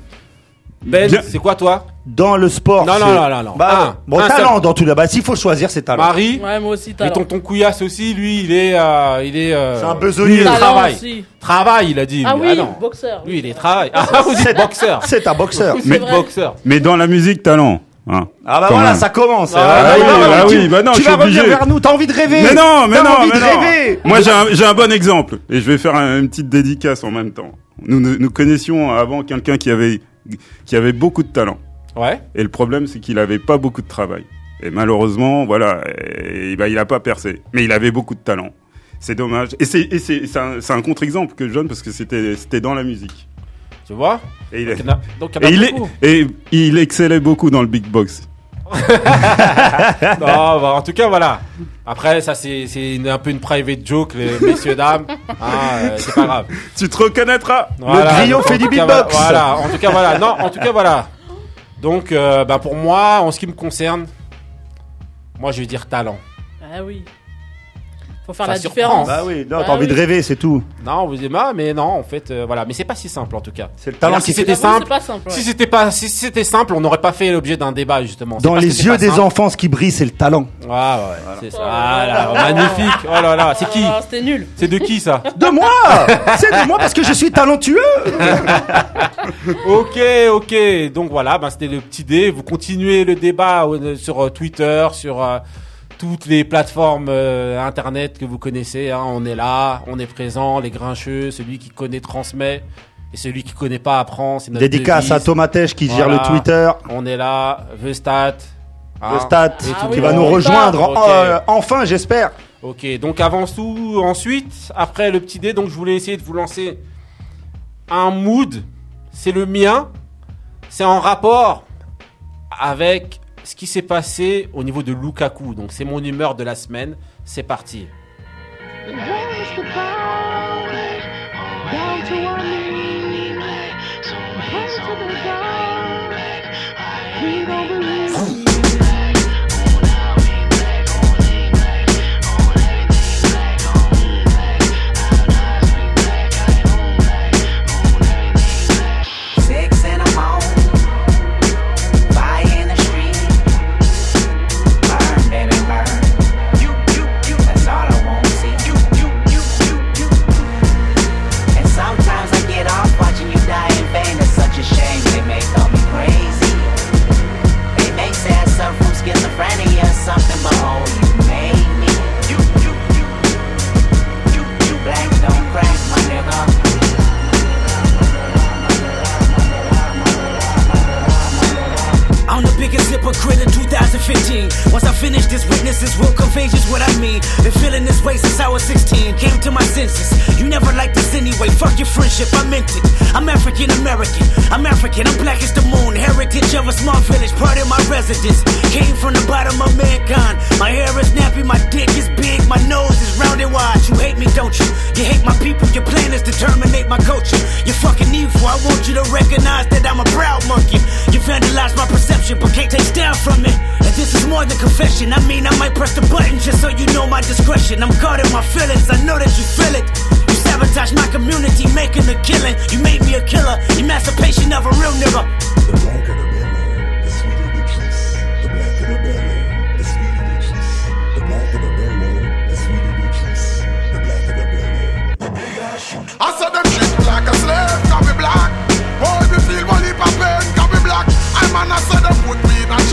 Ben, Bien. c'est quoi toi Dans le sport. Non, non, c'est- non, non, non. Bah, Un. bon, Un talent seul. dans tout là. Bah, s'il faut choisir, c'est talent. Marie Ouais, moi aussi, Et talent. tonton Couillasse aussi, lui, il est. euh, il est euh, C'est un besogneux. lui, il est Talent travail. aussi. Travail, il a dit. Ah lui. oui, non. boxeur. Lui, il est travail. Ah, vous dites boxeur. C'est un boxeur. C'est Mais vrai. boxeur. Mais dans la musique, talent. hein. Ah bah Quand voilà, même. ça commence. Ah, bah oui, non, bah tu- oui, bah non, tu je suis vas revenir obligé. vers nous. T'as envie de rêver. Mais non, mais T'as non, envie mais de non. rêver. Moi, j'ai un, j'ai un bon exemple. Et je vais faire un- une petite dédicace en même temps. Nous, nous, nous connaissions avant quelqu'un qui avait, qui avait beaucoup de talent. Ouais. Et le problème, c'est qu'il avait pas beaucoup de travail. Et malheureusement, voilà, et, ben, il a pas percé. Mais il avait beaucoup de talent. C'est dommage. Et c'est, et c'est, c'est un, un contre-exemple que je donne parce que c'était, c'était dans la musique. Tu vois? Et il, Donc, il y en a- donc, il y en a et il, est- beaucoup. et il excellait beaucoup dans le big box. Non, bah, en tout cas, voilà. Après, ça, c'est une- un peu une private joke, les messieurs, dames. Ah, euh, c'est pas grave. Tu te reconnaîtras. Voilà, griot donc, fait en du tout cas, beatbox. Voilà, en tout cas, voilà. Non, en tout cas, voilà. Donc, euh, bah, pour moi, en ce qui me concerne, moi, je vais dire talent. Ah oui. Faut faire Ça la surprend. différence. Bah oui, non, Bah t'as envie de rêver, c'est tout. Non, vous dites, ah, mais non, en fait, euh, voilà. Mais c'est pas si simple, en tout cas. C'est le talent Alors, si qui c'était simple, pas simple, ouais. si c'était pas, si c'était simple, on n'aurait pas fait l'objet d'un débat, justement. Dans les yeux des simple. enfants, ce qui brille, c'est le talent. Ouais, ouais, c'est ça. Voilà, magnifique. Oh là là, c'est qui Ah, C'était nul. C'est de qui ça De moi C'est de moi parce que je suis talentueux Ok, ok. Donc voilà, ben, c'était le petit dé. Vous continuez le débat euh, sur euh, Twitter, sur euh, toutes les plateformes euh, internet que vous connaissez. hein. On est là, on est présent, les grincheux, celui qui connaît transmet. Et celui qui connaît pas apprend. C'est notre Dédicace à devise. Tesch qui gère le. Twitter. On est là, The Stat. hein, Le Stat Ah oui, qui va nous rejoindre en- euh, enfin, j'espère. Ok, donc avant tout, ensuite, après le petit dé, donc je voulais essayer de vous lancer un mood. C'est le mien. C'est en rapport avec ce qui s'est passé au niveau de Lukaku. Donc c'est mon humeur de la semaine. C'est parti. Hypocrite in 2015. Once I finish this, witnesses will convey just what I mean. Been feeling this way since I was 16. Came to my senses. You never liked this anyway. Fuck your friendship, I meant it. I'm African American. I'm African. I'm black as the moon. Heritage of a small village, part of my residence. Came from the bottom of mankind. My hair is nappy, my dick is big, my nose is round and wide. You hate me, don't you? You hate my people. Your plan is to terminate my culture. You're fucking evil. I want you to recognize that I'm a proud monkey. You vandalize my perception, but can't take down from it. And this is more than confession. I mean, I might press the button just so you know my discretion. I'm guarding my feelings. I know that you feel it. You sabotage my community, making a killing. You made me a killer. Emancipation of a real nigga. I saw them treat me like a slave, can be black. Boy, me feel one heap of pain, can be black. I man, I said them put me in a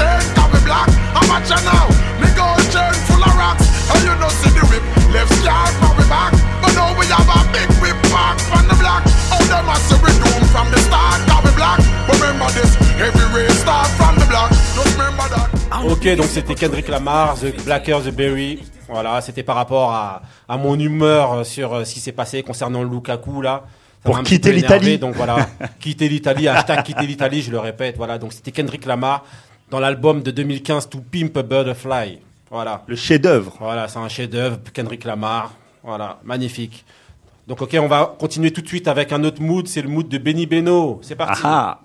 chain, can be black. I'm a now, me gold chain full of rocks. And you know see the whip, left scar can be back. But now we have a big whip back from the black. Them a say we doom from the start, can be black. But remember this, every race start from the black. Just remember that. Ok, donc c'était Kendrick Lamar, The Blacker, The Berry. Voilà, c'était par rapport à, à mon humeur sur euh, ce qui s'est passé concernant Lukaku là. Ça Pour quitter l'Italie. Donc voilà, quitter l'Italie, hashtag quitter l'Italie, je le répète. Voilà, donc c'était Kendrick Lamar dans l'album de 2015 To Pimp a Butterfly. Voilà. Le chef-d'œuvre. Voilà, c'est un chef-d'œuvre, Kendrick Lamar. Voilà, magnifique. Donc ok, on va continuer tout de suite avec un autre mood, c'est le mood de Benny Beno. C'est parti. Ah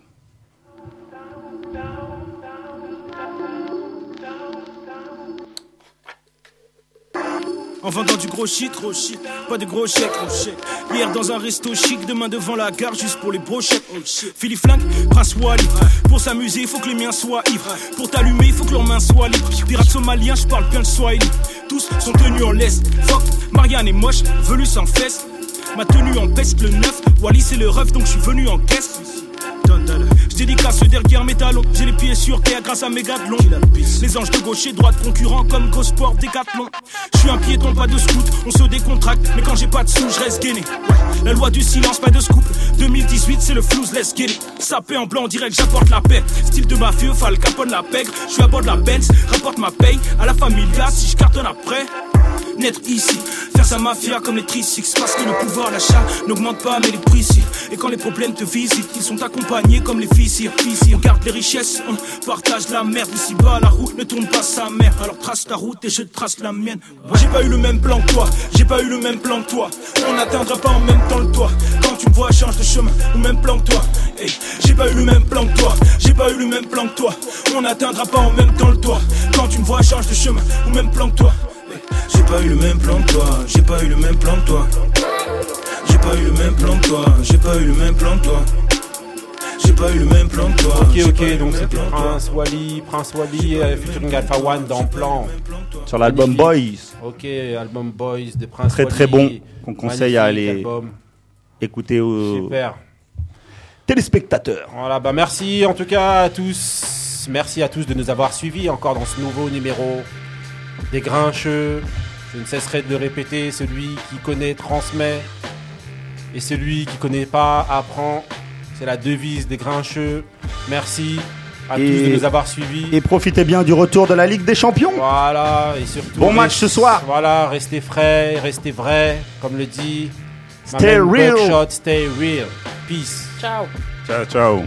En vendant du gros shit, gros shit, pas de gros chèques, gros chèques. Hier dans un resto chic, demain devant la gare, juste pour les brochettes. Oh shit. Flingue, Prince Wally. Pour s'amuser, il faut que les miens soient ivres. Pour t'allumer, il faut que leurs mains soient libres. Pirate somalien, je parle bien le Swahili. Tous sont tenus en laisse. Fuck, Marianne est moche, velu sans fesses. Ma tenue en peste le 9. Wally c'est le rêve, donc je suis venu en caisse. Je dédicace derrière mes talons. J'ai les pieds sur terre grâce à mes gâtelons. Les anges de gauche et droite, concurrents comme Gosport Décathlon. Je suis un piéton, pas de scout. On se décontracte, mais quand j'ai pas de sous, je reste gainé. La loi du silence, pas de scoop. 2018, c'est le let's get it. Sapé en blanc, on dirait j'apporte la paix. Style de mafieux, Fal Capone la pègre. Je suis à bord de la Benz, rapporte ma paye à la familia si je cartonne après. Naître ici, faire sa mafia comme les Trisix Parce que le pouvoir d'achat n'augmente pas mais les prix Et quand les problèmes te visitent, ils sont accompagnés comme les Ici on garde les richesses, on partage la merde Ici bas la roue ne tourne pas sa mère. Alors trace ta route et je trace la mienne. J'ai pas eu le même plan que toi, j'ai pas eu le même plan que toi. On n'atteindra pas en même temps le toit. Quand tu me vois change de chemin, ou même plan que toi. J'ai pas eu le même plan que toi, j'ai pas eu le même plan que toi. On n'atteindra pas en même temps le toit. Quand tu me vois change de chemin, ou même plan que toi J'ai pas eu le même plan que toi, j'ai pas eu le même plan que toi. J'ai pas eu le même plan que toi, j'ai pas eu le même plan que toi. J'ai pas eu le même plan que toi. Ok, ok, donc c'était. Prince Wally, Prince Wally euh, featuring Alpha One dans Plan. Sur l'album. Boys. Ok, album Boys de Prince Très Wally. très bon, qu'on conseille à aller album. écouter aux Super. téléspectateurs. Voilà, bah merci en tout cas à tous. Merci à tous de nous avoir suivis encore dans ce nouveau numéro des Grincheux. Je ne cesserai de le répéter, celui qui connaît transmet et celui qui connaît pas apprend. C'est la devise des Grincheux. Merci à tous de nous avoir suivis. Et profitez bien du retour de la Ligue des Champions. Voilà, et surtout. Bon match ce soir. Voilà, restez frais, restez vrai, comme le dit. Stay real. Buckshot, stay real. Peace. Ciao. Ciao, ciao.